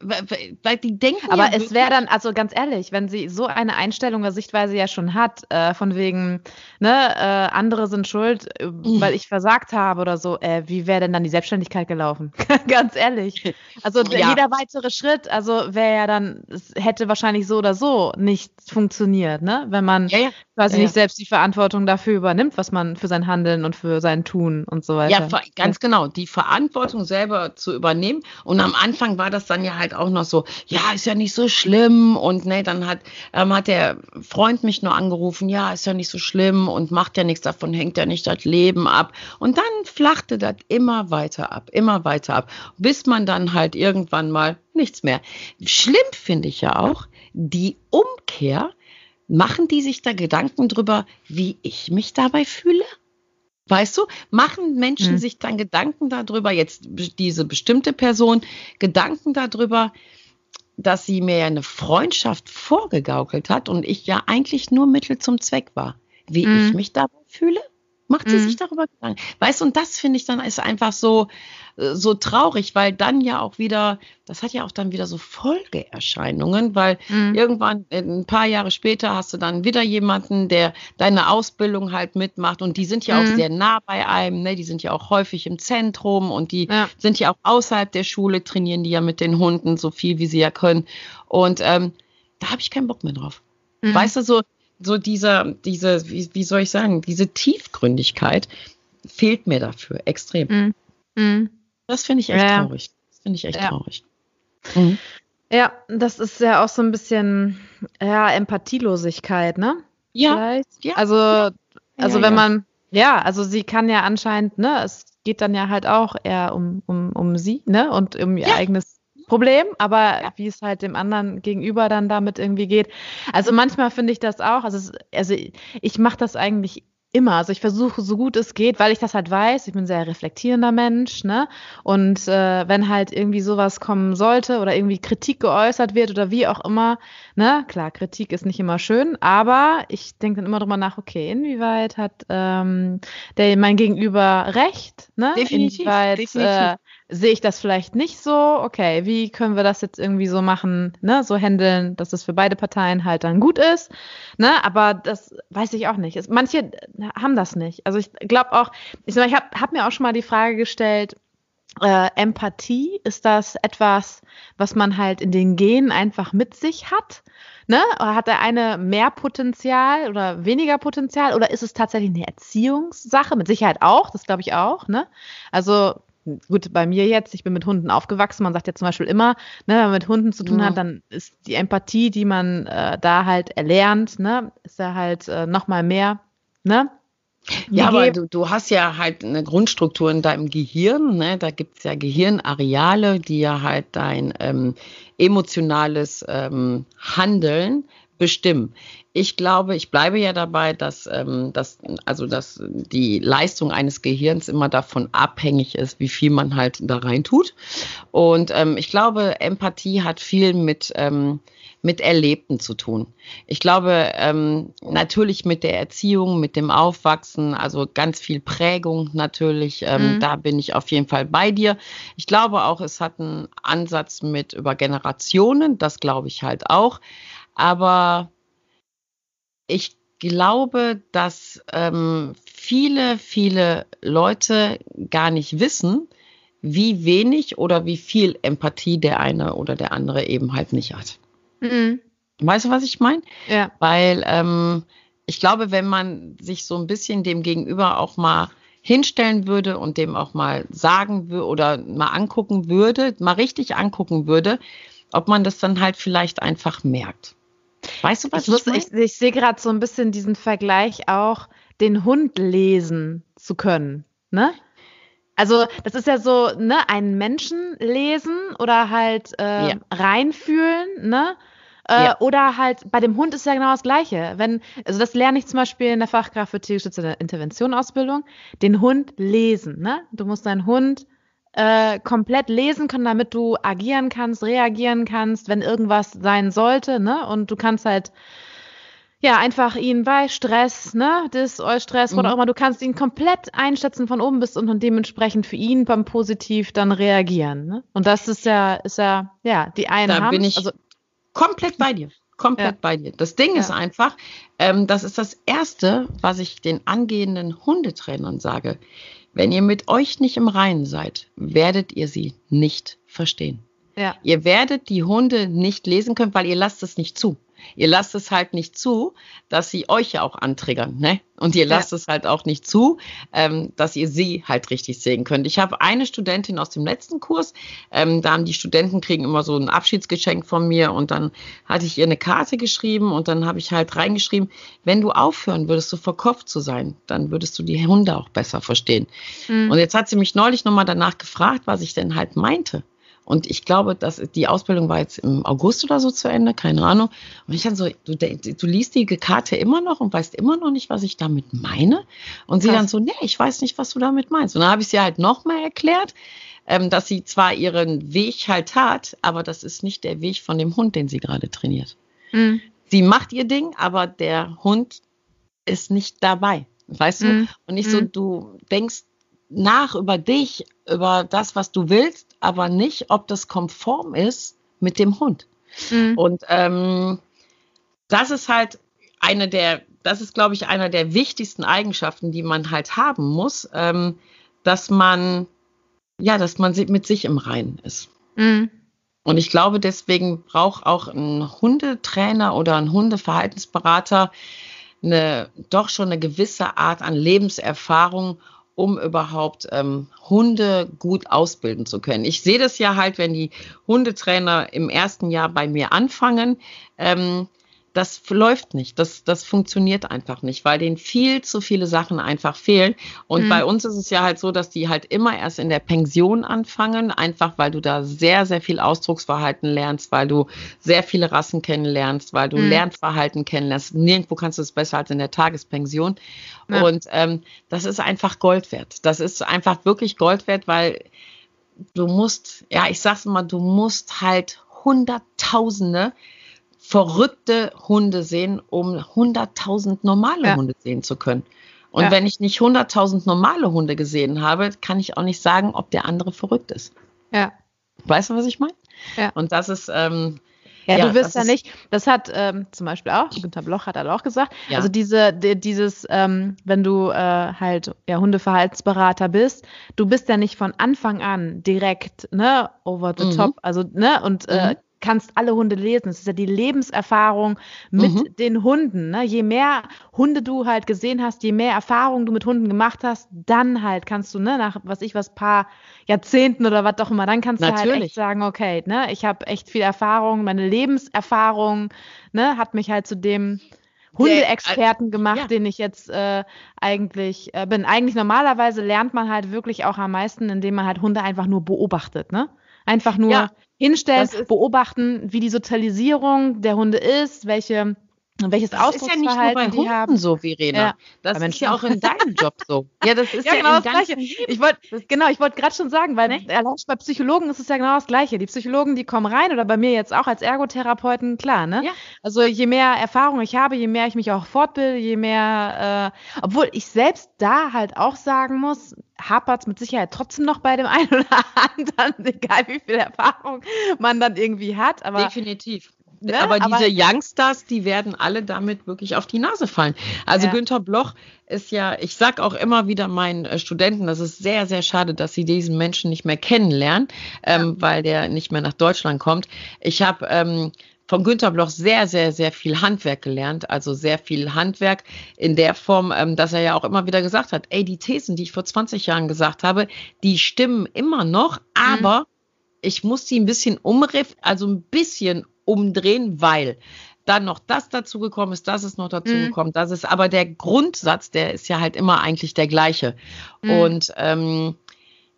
S2: weil die denken
S3: Aber
S2: ja
S3: es wäre dann, also ganz ehrlich, wenn sie so eine Einstellung oder Sichtweise ja schon hat, äh, von wegen, ne, äh, andere sind schuld, äh, weil ich versagt habe oder so, äh, wie wäre denn dann die Selbstständigkeit gelaufen? ganz ehrlich. Also
S2: Ja.
S3: jeder weitere Schritt, also wäre ja dann, es hätte wahrscheinlich so oder so nicht funktioniert, ne? Wenn man
S2: ja,
S3: quasi
S2: ja,
S3: nicht selbst die Verantwortung dafür übernimmt, was man für sein Handeln und für sein Tun und so weiter.
S2: Ja, ganz genau, die Verantwortung selber zu übernehmen. Und am Anfang war das dann ja halt auch noch so, ja, ist ja nicht so schlimm. Und ne, dann hat, ähm, hat der Freund mich nur angerufen, ja, ist ja nicht so schlimm und macht ja nichts davon, hängt ja nicht das Leben ab. Und dann flachte das immer weiter ab, immer weiter ab, bis man dann halt irgendwann mal nichts mehr. Schlimm finde ich ja auch die Umkehr. Machen die sich da Gedanken drüber, wie ich mich dabei fühle? Weißt du, machen Menschen
S3: Mhm.
S2: sich dann Gedanken darüber, jetzt diese bestimmte Person, Gedanken darüber, dass sie mir ja eine Freundschaft vorgegaukelt hat und ich ja eigentlich nur Mittel zum Zweck war. Wie
S3: Mhm.
S2: ich mich dabei fühle? Macht sie
S3: Mhm.
S2: sich darüber Gedanken? Weißt du, und das finde ich dann ist einfach so, äh, so traurig, weil dann ja auch wieder, das hat ja auch dann wieder so Folgeerscheinungen, weil
S3: Mhm.
S2: irgendwann äh, ein paar Jahre später hast du dann wieder jemanden, der deine Ausbildung halt mitmacht und die sind ja auch
S3: Mhm.
S2: sehr nah bei einem, ne? die sind ja auch häufig im Zentrum und die
S3: Ja.
S2: sind ja auch außerhalb der Schule, trainieren die ja mit den Hunden so viel, wie sie ja können. Und ähm, da habe ich keinen Bock mehr drauf.
S3: Mhm.
S2: Weißt du, so, so dieser, diese, wie, wie soll ich sagen, diese Tiefgründigkeit fehlt mir dafür extrem.
S3: Mhm. Mhm.
S2: Das finde ich echt
S3: Ja.
S2: traurig. Das finde ich echt
S3: Ja.
S2: traurig. Mhm.
S3: Ja, das ist ja auch so ein bisschen ja, Empathielosigkeit, ne?
S2: Ja,
S3: Vielleicht.
S2: ja,
S3: Also, also
S2: ja,
S3: wenn
S2: ja.
S3: man, ja, also sie kann ja anscheinend, ne, es geht dann ja halt auch eher um, um, um sie, ne, und um ihr eigenes Problem, aber wie es halt dem anderen gegenüber dann damit irgendwie geht. Also manchmal finde ich das auch, also, es, also ich mache das eigentlich immer, also ich versuche so gut es geht, weil ich das halt weiß, ich bin ein sehr reflektierender Mensch, ne, und äh, wenn halt irgendwie sowas kommen sollte oder irgendwie Kritik geäußert wird oder wie auch immer, ne, klar, Kritik ist nicht immer schön, aber ich denke dann immer drüber nach, okay, inwieweit hat ähm, der mein Gegenüber recht, ne?
S2: Definitiv,
S3: Inwieweit
S2: definitiv.
S3: Äh, sehe ich das vielleicht nicht so, okay, wie können wir das jetzt irgendwie so machen, ne, so handeln, dass es für beide Parteien halt dann gut ist, ne, aber das weiß ich auch nicht. Es, manche haben das nicht. Also ich glaube auch, ich, ich habe hab mir auch schon mal die Frage gestellt, äh, Empathie, ist das etwas, was man halt in den Genen einfach mit sich hat? Ne? Oder hat der eine mehr Potenzial oder weniger Potenzial? Oder ist es tatsächlich eine Erziehungssache? Mit Sicherheit auch, das glaube ich auch. Ne? Also gut, bei mir jetzt, ich bin mit Hunden aufgewachsen. Man sagt ja zum Beispiel immer, ne, wenn man mit Hunden zu tun
S2: Ja.
S3: hat, dann ist die Empathie, die man äh, da halt erlernt, ne, ist ja halt äh, noch mal mehr. Ne?
S2: Ja, aber du, du hast ja halt eine Grundstruktur in deinem Gehirn. Ne? Da gibt's ja Gehirnareale, die ja halt dein ähm, emotionales ähm, Handeln bestimmen. Ich glaube, ich bleibe ja dabei, dass, ähm, dass, also, dass die Leistung eines Gehirns immer davon abhängig ist, wie viel man halt da rein tut. Und ähm, ich glaube, Empathie hat viel mit, ähm, mit Erlebten zu tun. Ich glaube, ähm, natürlich mit der Erziehung, mit dem Aufwachsen, also ganz viel Prägung natürlich. Ähm, mhm. Da bin ich auf jeden Fall bei dir. Ich glaube auch, es hat einen Ansatz mit über Generationen. Das glaube ich halt auch. Aber ich glaube, dass ähm, viele, viele Leute gar nicht wissen, wie wenig oder wie viel Empathie der eine oder der andere eben halt nicht hat. Mhm. Weißt du, was ich meine?
S3: Ja.
S2: Weil ähm, ich glaube, wenn man sich so ein bisschen dem Gegenüber auch mal hinstellen würde und dem auch mal sagen würde oder mal angucken würde, mal richtig angucken würde, ob man das dann halt vielleicht einfach merkt.
S3: Weißt du, was ich, ich, ich, ich sehe gerade so ein bisschen diesen Vergleich auch, den Hund lesen zu können. Ne? Also das ist ja so, ne, einen Menschen lesen oder halt äh, ja. reinfühlen, ne? Äh, ja. Oder halt bei dem Hund ist ja genau das Gleiche. Wenn, also das lerne ich zum Beispiel in der Fachkraft für tiergestützte Intervention-Ausbildung, den Hund lesen. Ne? Du musst deinen Hund äh, komplett lesen können, damit du agieren kannst, reagieren kannst, wenn irgendwas sein sollte, ne? Und du kannst halt ja, einfach ihn bei Stress, ne, das Stress, mhm. oder auch immer, du kannst ihn komplett einschätzen von oben bis unten und dementsprechend für ihn beim Positiv dann reagieren, ne? Und das ist ja, ist ja, ja, die einen
S2: da haben, bin ich also komplett bei dir, komplett ja. bei dir. Das Ding ja. ist einfach, ähm, das ist das erste, was ich den angehenden Hundetrainern sage. Wenn ihr mit euch nicht im Reinen seid, werdet ihr sie nicht verstehen. Ja. Ihr werdet die Hunde nicht lesen können, weil ihr lasst es nicht zu. Ihr lasst es halt nicht zu, dass sie euch ja auch antriggern, ne? Und ihr lasst ja. es halt auch nicht zu, ähm, dass ihr sie halt richtig sehen könnt. Ich habe eine Studentin aus dem letzten Kurs, ähm, da haben die Studenten kriegen immer so ein Abschiedsgeschenk von mir und dann hatte ich ihr eine Karte geschrieben und dann habe ich halt reingeschrieben, wenn du aufhören würdest, so verkopft zu sein, dann würdest du die Hunde auch besser verstehen. Mhm. Und jetzt hat sie mich neulich nochmal danach gefragt, was ich denn halt meinte. Und ich glaube, dass die Ausbildung war jetzt im August oder so zu Ende, keine Ahnung. Und ich dann so, du, du liest die Karte immer noch und weißt immer noch nicht, was ich damit meine. Und sie Krass. dann so, nee, ich weiß nicht, was du damit meinst. Und dann habe ich sie halt nochmal erklärt, ähm, dass sie zwar ihren Weg halt hat, aber das ist nicht der Weg von dem Hund, den sie gerade trainiert. Mhm. Sie macht ihr Ding, aber der Hund ist nicht dabei. Weißt mhm. du? Und nicht so, mhm. du denkst nach über dich, über das, was du willst, aber nicht, ob das konform ist mit dem Hund. Mhm. Und ähm, das ist halt eine der, das ist, glaube ich, einer der wichtigsten Eigenschaften, die man halt haben muss, ähm, dass man, ja, dass man mit sich im Reinen ist. Mhm. Und ich glaube, deswegen braucht auch ein Hundetrainer oder ein Hundeverhaltensberater eine, doch schon eine gewisse Art an Lebenserfahrung, um überhaupt ähm, Hunde gut ausbilden zu können. Ich sehe das ja halt, wenn die Hundetrainer im ersten Jahr bei mir anfangen. Ähm, das läuft nicht. Das, das funktioniert einfach nicht, weil denen viel zu viele Sachen einfach fehlen. Und mhm. bei uns ist es ja halt so, dass die halt immer erst in der Pension anfangen, einfach weil du da sehr, sehr viel Ausdrucksverhalten lernst, weil du sehr viele Rassen kennenlernst, weil du mhm. Lernverhalten kennenlernst. Nirgendwo kannst du es besser als in der Tagespension. Ja. Und ähm, das ist einfach Gold wert. Das ist einfach wirklich Gold wert, weil du musst, ja, ich sag's mal, du musst halt Hunderttausende verrückte Hunde sehen, um 100.000 normale ja. Hunde sehen zu können. Und ja. wenn ich nicht 100.000 normale Hunde gesehen habe, kann ich auch nicht sagen, ob der andere verrückt ist.
S3: Ja.
S2: Weißt du, was ich meine? Ja. Und das ist, ähm,
S3: ja, ja, du wirst ja nicht, das hat ähm, zum Beispiel auch, Günther Bloch hat auch gesagt, ja. also diese, die, dieses, ähm, wenn du äh, halt ja, Hundeverhaltensberater bist, du bist ja nicht von Anfang an direkt, ne, over the mhm. top, also, ne, und äh, mhm kannst alle Hunde lesen. Es ist ja die Lebenserfahrung mit mhm. den Hunden. Ne? Je mehr Hunde du halt gesehen hast, je mehr Erfahrung du mit Hunden gemacht hast, dann halt kannst du, ne, nach was ich was, paar Jahrzehnten oder was doch immer, dann kannst Natürlich. du halt echt sagen, okay, ne, ich habe echt viel Erfahrung, meine Lebenserfahrung, ne, hat mich halt zu dem Hundeexperten gemacht, ja. den ich jetzt äh, eigentlich äh, bin. Eigentlich normalerweise lernt man halt wirklich auch am meisten, indem man halt Hunde einfach nur beobachtet, ne? Einfach nur ja, hinstellen, beobachten, wie die Sozialisierung der Hunde ist, welche welches
S2: das ist ja nicht nur bei Hunden haben. so, Verena. Ja. Das ist Menschen. ja auch in deinem Job so.
S3: Ja, das ist ja, ja genau das Gleiche. Ich wollte, genau, ich wollte gerade schon sagen, weil ne? bei Psychologen ist es ja genau das Gleiche. Die Psychologen, die kommen rein oder bei mir jetzt auch als Ergotherapeuten, klar, ne? Ja. Also je mehr Erfahrung ich habe, je mehr ich mich auch fortbilde, je mehr, äh, obwohl ich selbst da halt auch sagen muss, hapert es mit Sicherheit trotzdem noch bei dem einen oder anderen, egal wie viel Erfahrung man dann irgendwie hat. Aber
S2: Definitiv. Ne? Aber, aber, diese Youngsters, die werden alle damit wirklich auf die Nase fallen. Also ja. Günther Bloch ist ja, ich sag auch immer wieder meinen äh, Studenten, das ist sehr, sehr schade, dass sie diesen Menschen nicht mehr kennenlernen, ähm, ja. weil der nicht mehr nach Deutschland kommt. Ich habe ähm, von Günther Bloch sehr, sehr, sehr viel Handwerk gelernt. Also sehr viel Handwerk in der Form, ähm, dass er ja auch immer wieder gesagt hat, ey, die Thesen, die ich vor 20 Jahren gesagt habe, die stimmen immer noch, aber mhm. ich muss sie ein bisschen umriff, also ein bisschen umdrehen, weil dann noch das dazu gekommen ist, das ist noch dazu mhm. gekommen, das ist, aber der Grundsatz, der ist ja halt immer eigentlich der gleiche. Mhm. Und ähm,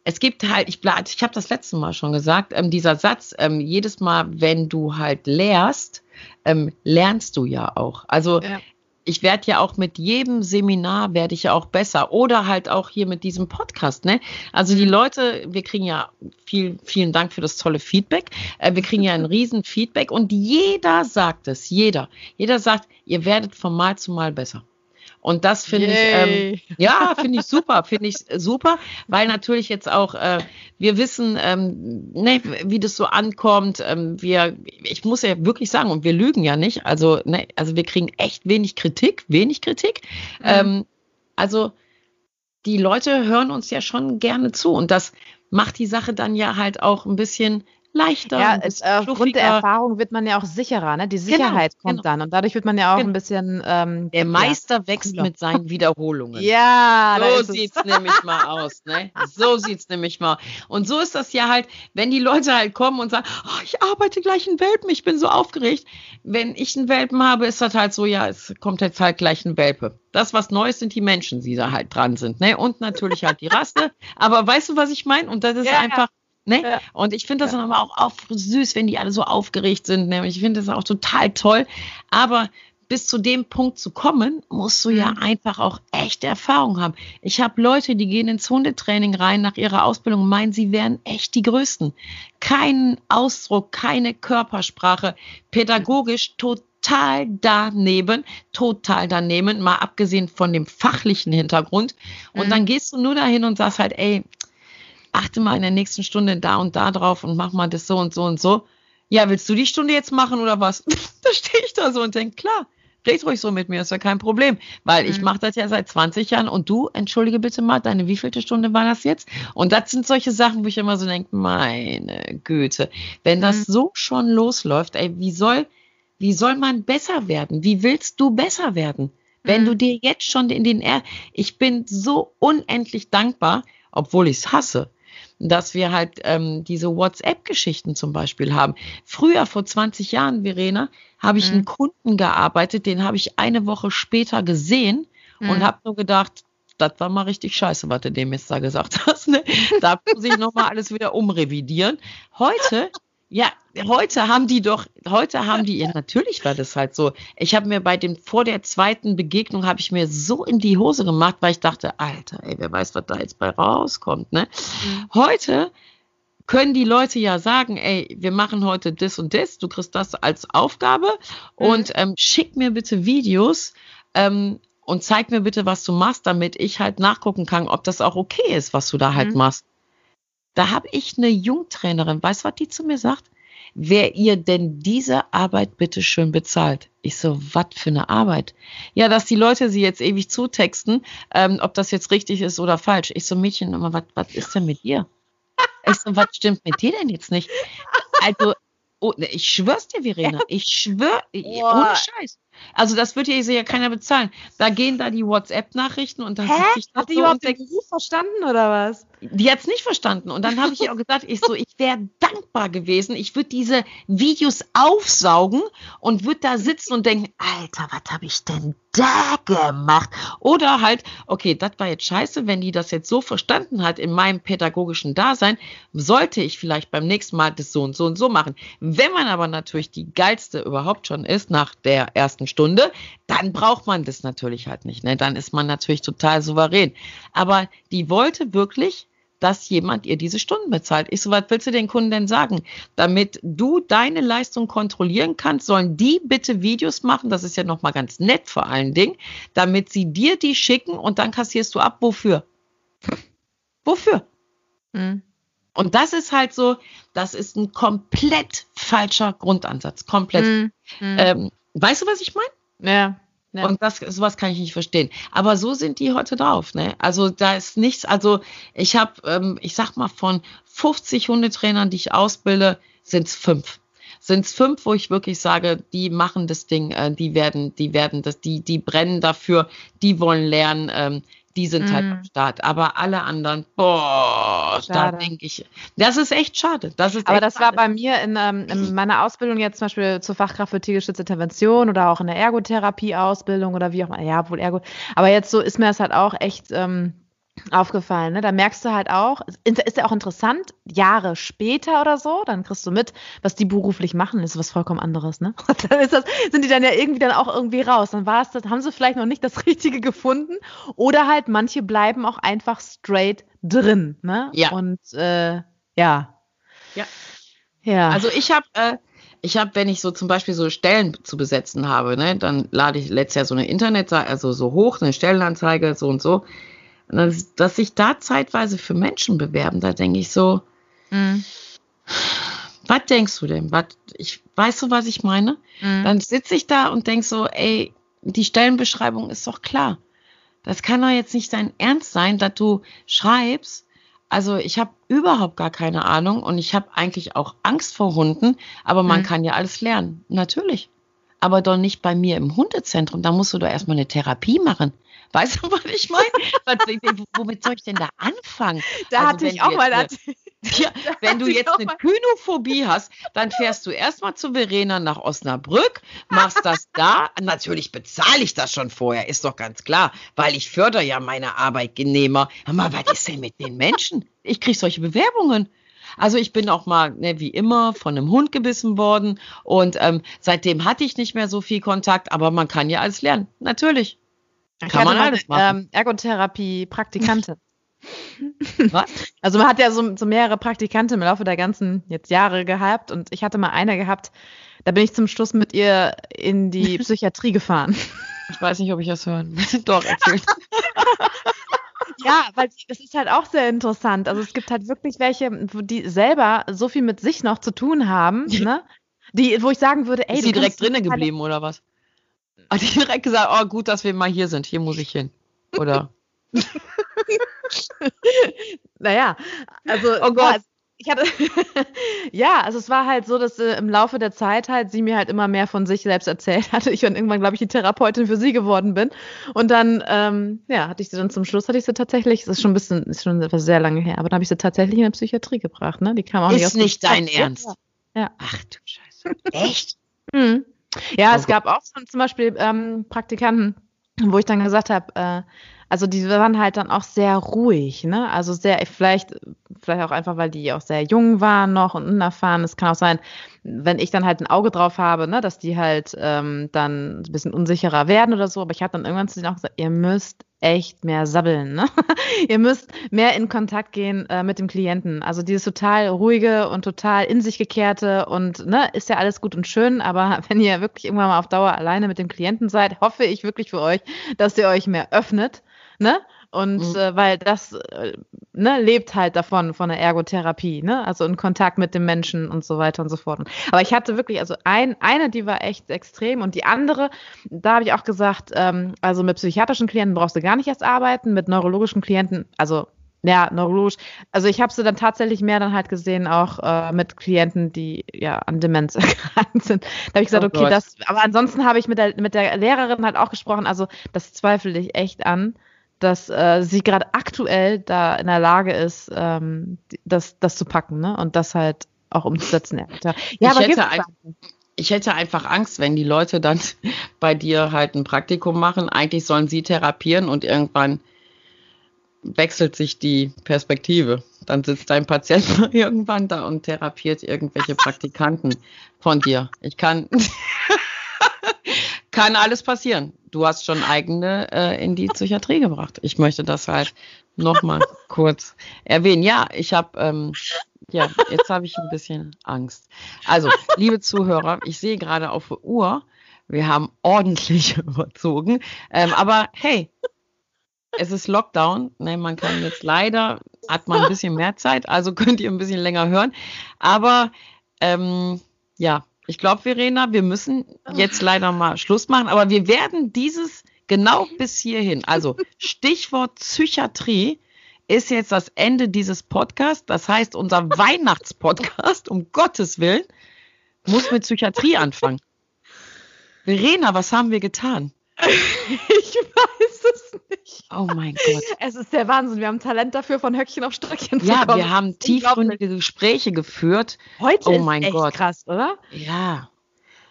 S2: es gibt halt, ich, ich habe das letzte Mal schon gesagt, ähm, dieser Satz, ähm, jedes Mal, wenn du halt lehrst, ähm, lernst du ja auch. Also ja ich werde ja auch mit jedem Seminar werde ich ja auch besser oder halt auch hier mit diesem Podcast, ne? Also die mhm. Leute, wir kriegen ja viel, vielen Dank für das tolle Feedback. Äh, wir kriegen ja ein riesen Feedback und jeder sagt es, jeder, jeder sagt, ihr werdet von Mal zu Mal besser. Und das finde ich, ähm, ja, finde ich super, finde ich super, weil natürlich jetzt auch äh, wir wissen, ähm, ne, wie das so ankommt. Ähm, wir, ich muss ja wirklich sagen, und wir lügen ja nicht. Also, ne, also wir kriegen echt wenig Kritik, wenig Kritik. Mhm. Ähm, also die Leute hören uns ja schon gerne zu und das macht die Sache dann ja halt auch ein bisschen leichter.
S3: Ja, es, aufgrund der Erfahrung wird man ja auch sicherer, ne? Die genau, Sicherheit genau, kommt genau. dann und dadurch wird man ja auch genau. ein bisschen.
S2: Ähm, der Meister ja, wächst cooler. mit seinen Wiederholungen.
S3: ja,
S2: so sieht's nämlich mal aus, ne? So sieht's nämlich mal. Und so ist das ja halt, wenn die Leute halt kommen und sagen, oh, ich arbeite gleich in Welpen, ich bin so aufgeregt. Wenn ich einen Welpen habe, ist das halt so, ja, es kommt jetzt halt gleich ein Welpe. Das, was Neues sind die Menschen, die da halt dran sind, ne? Und natürlich halt die Rasse. Aber weißt du, was ich meine? Und das ist ja, einfach. Ne? Ja. Und ich finde das ja. dann aber auch, auch süß, wenn die alle so aufgeregt sind. Ne? Ich finde das auch total toll. Aber bis zu dem Punkt zu kommen, musst du mhm. ja einfach auch echte Erfahrung haben. Ich habe Leute, die gehen ins Hundetraining rein nach ihrer Ausbildung und meinen, sie wären echt die Größten. Keinen Ausdruck, keine Körpersprache, pädagogisch total daneben, total daneben, mal abgesehen von dem fachlichen Hintergrund. Und mhm. dann gehst du nur dahin und sagst halt, ey, achte mal in der nächsten Stunde da und da drauf und mach mal das so und so und so. Ja, willst du die Stunde jetzt machen oder was? da stehe ich da so und denke, klar, red ruhig so mit mir, ist ja kein Problem. Weil mhm. ich mache das ja seit 20 Jahren und du, entschuldige bitte mal, deine wievielte Stunde war das jetzt? Und das sind solche Sachen, wo ich immer so denke, meine Güte, wenn das mhm. so schon losläuft, ey, wie soll, wie soll man besser werden? Wie willst du besser werden? Wenn mhm. du dir jetzt schon in den, er ich bin so unendlich dankbar, obwohl ich es hasse, dass wir halt ähm, diese WhatsApp-Geschichten zum Beispiel haben. Früher, vor 20 Jahren, Verena, habe ich mhm. einen Kunden gearbeitet, den habe ich eine Woche später gesehen mhm. und habe nur gedacht, das war mal richtig scheiße, was du dem jetzt da gesagt hast. Ne? Da muss ich nochmal alles wieder umrevidieren. Heute ja, heute haben die doch, heute haben die, ja, natürlich war das halt so. Ich habe mir bei dem, vor der zweiten Begegnung habe ich mir so in die Hose gemacht, weil ich dachte, Alter, ey, wer weiß, was da jetzt bei rauskommt, ne? Mhm. Heute können die Leute ja sagen, ey, wir machen heute das und das, du kriegst das als Aufgabe mhm. und ähm, schick mir bitte Videos ähm, und zeig mir bitte, was du machst, damit ich halt nachgucken kann, ob das auch okay ist, was du da halt mhm. machst. Da habe ich eine Jungtrainerin, weißt du, was die zu mir sagt? Wer ihr denn diese Arbeit bitte schön bezahlt? Ich so, was für eine Arbeit? Ja, dass die Leute sie jetzt ewig zutexten, ähm, ob das jetzt richtig ist oder falsch. Ich so, Mädchen, was, ist denn mit dir? Ich so, was stimmt mit dir denn jetzt nicht? Also, oh, ich schwör's dir, Verena, ich schwör, ohne Scheiß. Also das wird hier ja keiner bezahlen. Da gehen da die WhatsApp-Nachrichten und dann
S3: Hä? Hat die so überhaupt den Beruf verstanden oder was?
S2: Die hat's nicht verstanden. Und dann habe ich ihr auch gesagt, ich so, ich wäre dankbar gewesen. Ich würde diese Videos aufsaugen und würde da sitzen und denken, Alter, was habe ich denn da gemacht? Oder halt, okay, das war jetzt scheiße, wenn die das jetzt so verstanden hat in meinem pädagogischen Dasein, sollte ich vielleicht beim nächsten Mal das so und so und so machen. Wenn man aber natürlich die geilste überhaupt schon ist nach der ersten ersten Stunde, dann braucht man das natürlich halt nicht. Ne? Dann ist man natürlich total souverän. Aber die wollte wirklich dass jemand ihr diese Stunden bezahlt. Ich so, was willst du den Kunden denn sagen? Damit du deine Leistung kontrollieren kannst, sollen die bitte Videos machen, das ist ja nochmal ganz nett vor allen Dingen, damit sie dir die schicken und dann kassierst du ab. Wofür? Wofür? Mhm. Und das ist halt so, das ist ein komplett falscher Grundansatz. Komplett. Mhm. Ähm, weißt du, was ich meine?
S3: Ja.
S2: Ja. Und das, sowas kann ich nicht verstehen. Aber so sind die heute drauf. Ne? Also da ist nichts, also ich habe, ähm, ich sag mal, von 50 Hundetrainern, die ich ausbilde, sind es fünf. Sind es fünf, wo ich wirklich sage, die machen das Ding, äh, die werden, die werden das, die, die brennen dafür, die wollen lernen, ähm, die sind mm. halt am mhm. Start. Aber alle anderen, boah, schade. da denke ich, das ist echt schade. Das ist
S3: Aber das
S2: schade.
S3: war bei mir in, ähm, in, meiner Ausbildung jetzt zum Beispiel zur Fachkraft für tiergeschützte Intervention oder auch in der Ergotherapie-Ausbildung oder wie auch immer, ja, wohl Ergo. Aber jetzt so ist mir das halt auch echt, ähm, aufgefallen. Ne? Da merkst du halt auch, ist ja auch interessant, Jahre später oder so, dann kriegst du mit, was die beruflich machen, ist was vollkommen anderes. Ne? Und dann ist das, sind die dann ja irgendwie dann auch irgendwie raus. Dann war es das, haben sie vielleicht noch nicht das Richtige gefunden. Oder halt manche bleiben auch einfach straight drin. Ne?
S2: Ja.
S3: Und äh, ja.
S2: Ja. Ja. Also ich habe äh, ich habe, wenn ich so zum Beispiel so Stellen zu besetzen habe, ne, dann lade ich letztes Jahr so eine Internetseite, also so hoch, eine Stellenanzeige, so und so dass, dass sich da zeitweise für Menschen bewerben, da denke ich so, mhm. was denkst du denn? Was, ich, weißt du, was ich meine? Mhm. Dann sitze ich da und denke so, ey, die Stellenbeschreibung ist doch klar. Das kann doch jetzt nicht dein Ernst sein, dass du schreibst. Also ich habe überhaupt gar keine Ahnung und ich habe eigentlich auch Angst vor Hunden, aber man mhm. kann ja alles lernen. Natürlich. Aber doch nicht bei mir im Hundezentrum. Da musst du doch erstmal eine Therapie machen. Weißt du, was ich meine? womit soll ich denn da anfangen?
S3: Da also, hatte ich auch mal. Eine,
S2: ja, wenn du jetzt eine Kynophobie hast, dann fährst du erstmal zu Verena nach Osnabrück, machst das da. Natürlich bezahle ich das schon vorher, ist doch ganz klar, weil ich fördere ja meine Arbeitnehmer. Aber was ist denn mit den Menschen? Ich kriege solche Bewerbungen. Also ich bin auch mal, ne, wie immer, von einem Hund gebissen worden und ähm, seitdem hatte ich nicht mehr so viel Kontakt, aber man kann ja alles lernen. Natürlich.
S3: Kann man alles machen. Ähm, Ergotherapie-Praktikantin. Was? Also man hat ja so, so mehrere Praktikanten im Laufe der ganzen jetzt Jahre gehabt und ich hatte mal eine gehabt, da bin ich zum Schluss mit ihr in die Psychiatrie gefahren.
S2: Ich weiß nicht, ob ich das hören. Doch, erzählt.
S3: ja, weil das ist halt auch sehr interessant. Also es gibt halt wirklich welche, die selber so viel mit sich noch zu tun haben, ne? Die, wo ich sagen würde, ey,
S2: ist die direkt drinnen geblieben oder was? Hat die direkt gesagt, oh gut, dass wir mal hier sind, hier muss ich hin. Oder?
S3: naja, also
S2: oh Gott.
S3: ich hatte ja, also es war halt so, dass äh, im Laufe der Zeit halt sie mir halt immer mehr von sich selbst erzählt hatte. Ich dann irgendwann, glaube ich, die Therapeutin für sie geworden bin. Und dann, ähm, ja, hatte ich sie dann zum Schluss, hatte ich sie tatsächlich, es ist schon ein bisschen, ist schon etwas sehr lange her, aber dann habe ich sie tatsächlich in der Psychiatrie gebracht, ne? Die kam auch
S2: ist
S3: nicht
S2: aus nicht dein Ernst.
S3: Ja.
S2: Ach du Scheiße. Echt?
S3: Mhm. Ja, es gab auch zum Beispiel ähm, Praktikanten, wo ich dann gesagt habe, äh, also die waren halt dann auch sehr ruhig, ne? Also sehr, vielleicht, vielleicht auch einfach, weil die auch sehr jung waren noch und unerfahren. Es kann auch sein, wenn ich dann halt ein Auge drauf habe, ne, dass die halt ähm, dann ein bisschen unsicherer werden oder so. Aber ich habe dann irgendwann zu denen auch gesagt, ihr müsst echt mehr sabbeln. Ne? ihr müsst mehr in Kontakt gehen äh, mit dem Klienten. Also dieses total ruhige und total in sich gekehrte und ne, ist ja alles gut und schön, aber wenn ihr wirklich irgendwann mal auf Dauer alleine mit dem Klienten seid, hoffe ich wirklich für euch, dass ihr euch mehr öffnet ne? Und mhm. äh, weil das äh, ne, lebt halt davon, von der Ergotherapie, ne? Also in Kontakt mit dem Menschen und so weiter und so fort. Aber ich hatte wirklich, also ein, eine, die war echt extrem und die andere, da habe ich auch gesagt, ähm, also mit psychiatrischen Klienten brauchst du gar nicht erst arbeiten, mit neurologischen Klienten, also ja, neurologisch. Also ich habe sie dann tatsächlich mehr dann halt gesehen, auch äh, mit Klienten, die ja an Demenz erkrankt sind. Da habe ich gesagt, oh okay, Gott. das, aber ansonsten habe ich mit der, mit der Lehrerin halt auch gesprochen, also das zweifle ich echt an dass äh, sie gerade aktuell da in der Lage ist, ähm, das, das zu packen ne? und das halt auch umzusetzen. Ja,
S2: ich, aber hätte ich hätte einfach Angst, wenn die Leute dann bei dir halt ein Praktikum machen. Eigentlich sollen sie therapieren und irgendwann wechselt sich die Perspektive. Dann sitzt dein Patient irgendwann da und therapiert irgendwelche Praktikanten von dir. Ich kann. Kann alles passieren. Du hast schon eigene äh, in die Psychiatrie gebracht. Ich möchte das halt nochmal kurz erwähnen. Ja, ich habe, ähm, ja, jetzt habe ich ein bisschen Angst. Also, liebe Zuhörer, ich sehe gerade auf der Uhr, wir haben ordentlich überzogen. Ähm, aber hey, es ist Lockdown. Ne, man kann jetzt leider, hat man ein bisschen mehr Zeit, also könnt ihr ein bisschen länger hören. Aber ähm, ja, ich glaube, Verena, wir müssen jetzt leider mal Schluss machen, aber wir werden dieses genau bis hierhin, also Stichwort Psychiatrie, ist jetzt das Ende dieses Podcasts. Das heißt, unser Weihnachtspodcast, um Gottes Willen, muss mit Psychiatrie anfangen. Verena, was haben wir getan?
S3: Ich weiß.
S2: Oh mein Gott.
S3: Es ist der Wahnsinn. Wir haben Talent dafür, von Höckchen auf Stöckchen zu
S2: Ja,
S3: kommen.
S2: wir haben tiefgründige Gespräche geführt.
S3: Heute
S2: Oh
S3: ist
S2: mein
S3: echt
S2: Gott.
S3: krass, oder?
S2: Ja.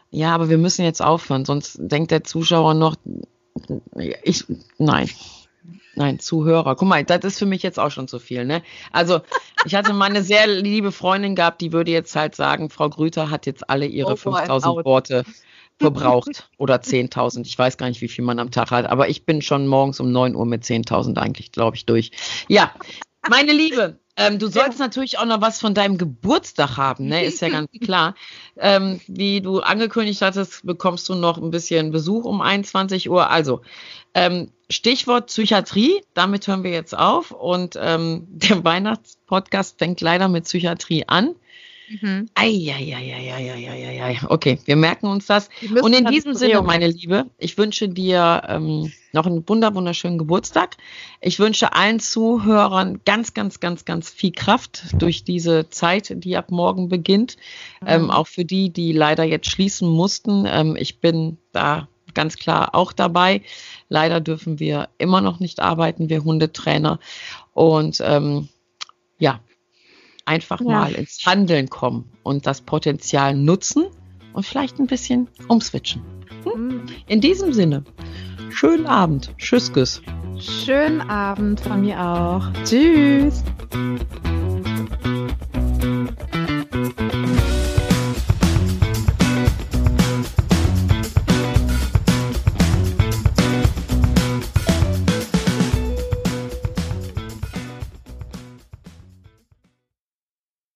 S2: Ja, aber wir müssen jetzt aufhören, sonst denkt der Zuschauer noch, ich, nein. Nein, Zuhörer. Guck mal, das ist für mich jetzt auch schon zu viel, ne? Also, ich hatte mal eine sehr liebe Freundin gehabt, die würde jetzt halt sagen, Frau Grüter hat jetzt alle ihre
S3: Oh, boy,
S2: 5000
S3: out.
S2: Worte verbraucht oder 10.000. Ich weiß gar nicht, wie viel man am Tag hat, aber ich bin schon morgens um 9 Uhr mit 10.000 eigentlich, glaube ich, durch. Ja, meine Liebe, ähm, du sollst natürlich auch noch was von deinem Geburtstag haben, ne? Ist ja ganz klar. Ähm, wie du angekündigt hattest, bekommst du noch ein bisschen Besuch um 21 Uhr. Also, ähm, Stichwort Psychiatrie, damit hören wir jetzt auf. Und ähm, der Weihnachtspodcast fängt leider mit Psychiatrie an.
S3: Mhm.
S2: Eieieiei. Okay, wir merken uns das. Und in diesem Sinne, meine Liebe, ich wünsche dir ähm, noch einen wunder wunderschönen Geburtstag. Ich wünsche allen Zuhörern ganz, ganz, ganz, ganz viel Kraft durch diese Zeit, die ab morgen beginnt. Ähm,
S3: Mhm.
S2: auch für die, die leider jetzt schließen mussten. Ähm, ich bin da ganz klar auch dabei. Leider dürfen wir immer noch nicht arbeiten, wir Hundetrainer. Und ähm, ja, einfach
S3: Ja.
S2: mal ins Handeln kommen und das Potenzial nutzen und vielleicht ein bisschen umswitchen.
S3: Mhm.
S2: In diesem Sinne, schönen Abend. Tschüss, Küss.
S3: Schönen Abend von mir auch. Tschüss.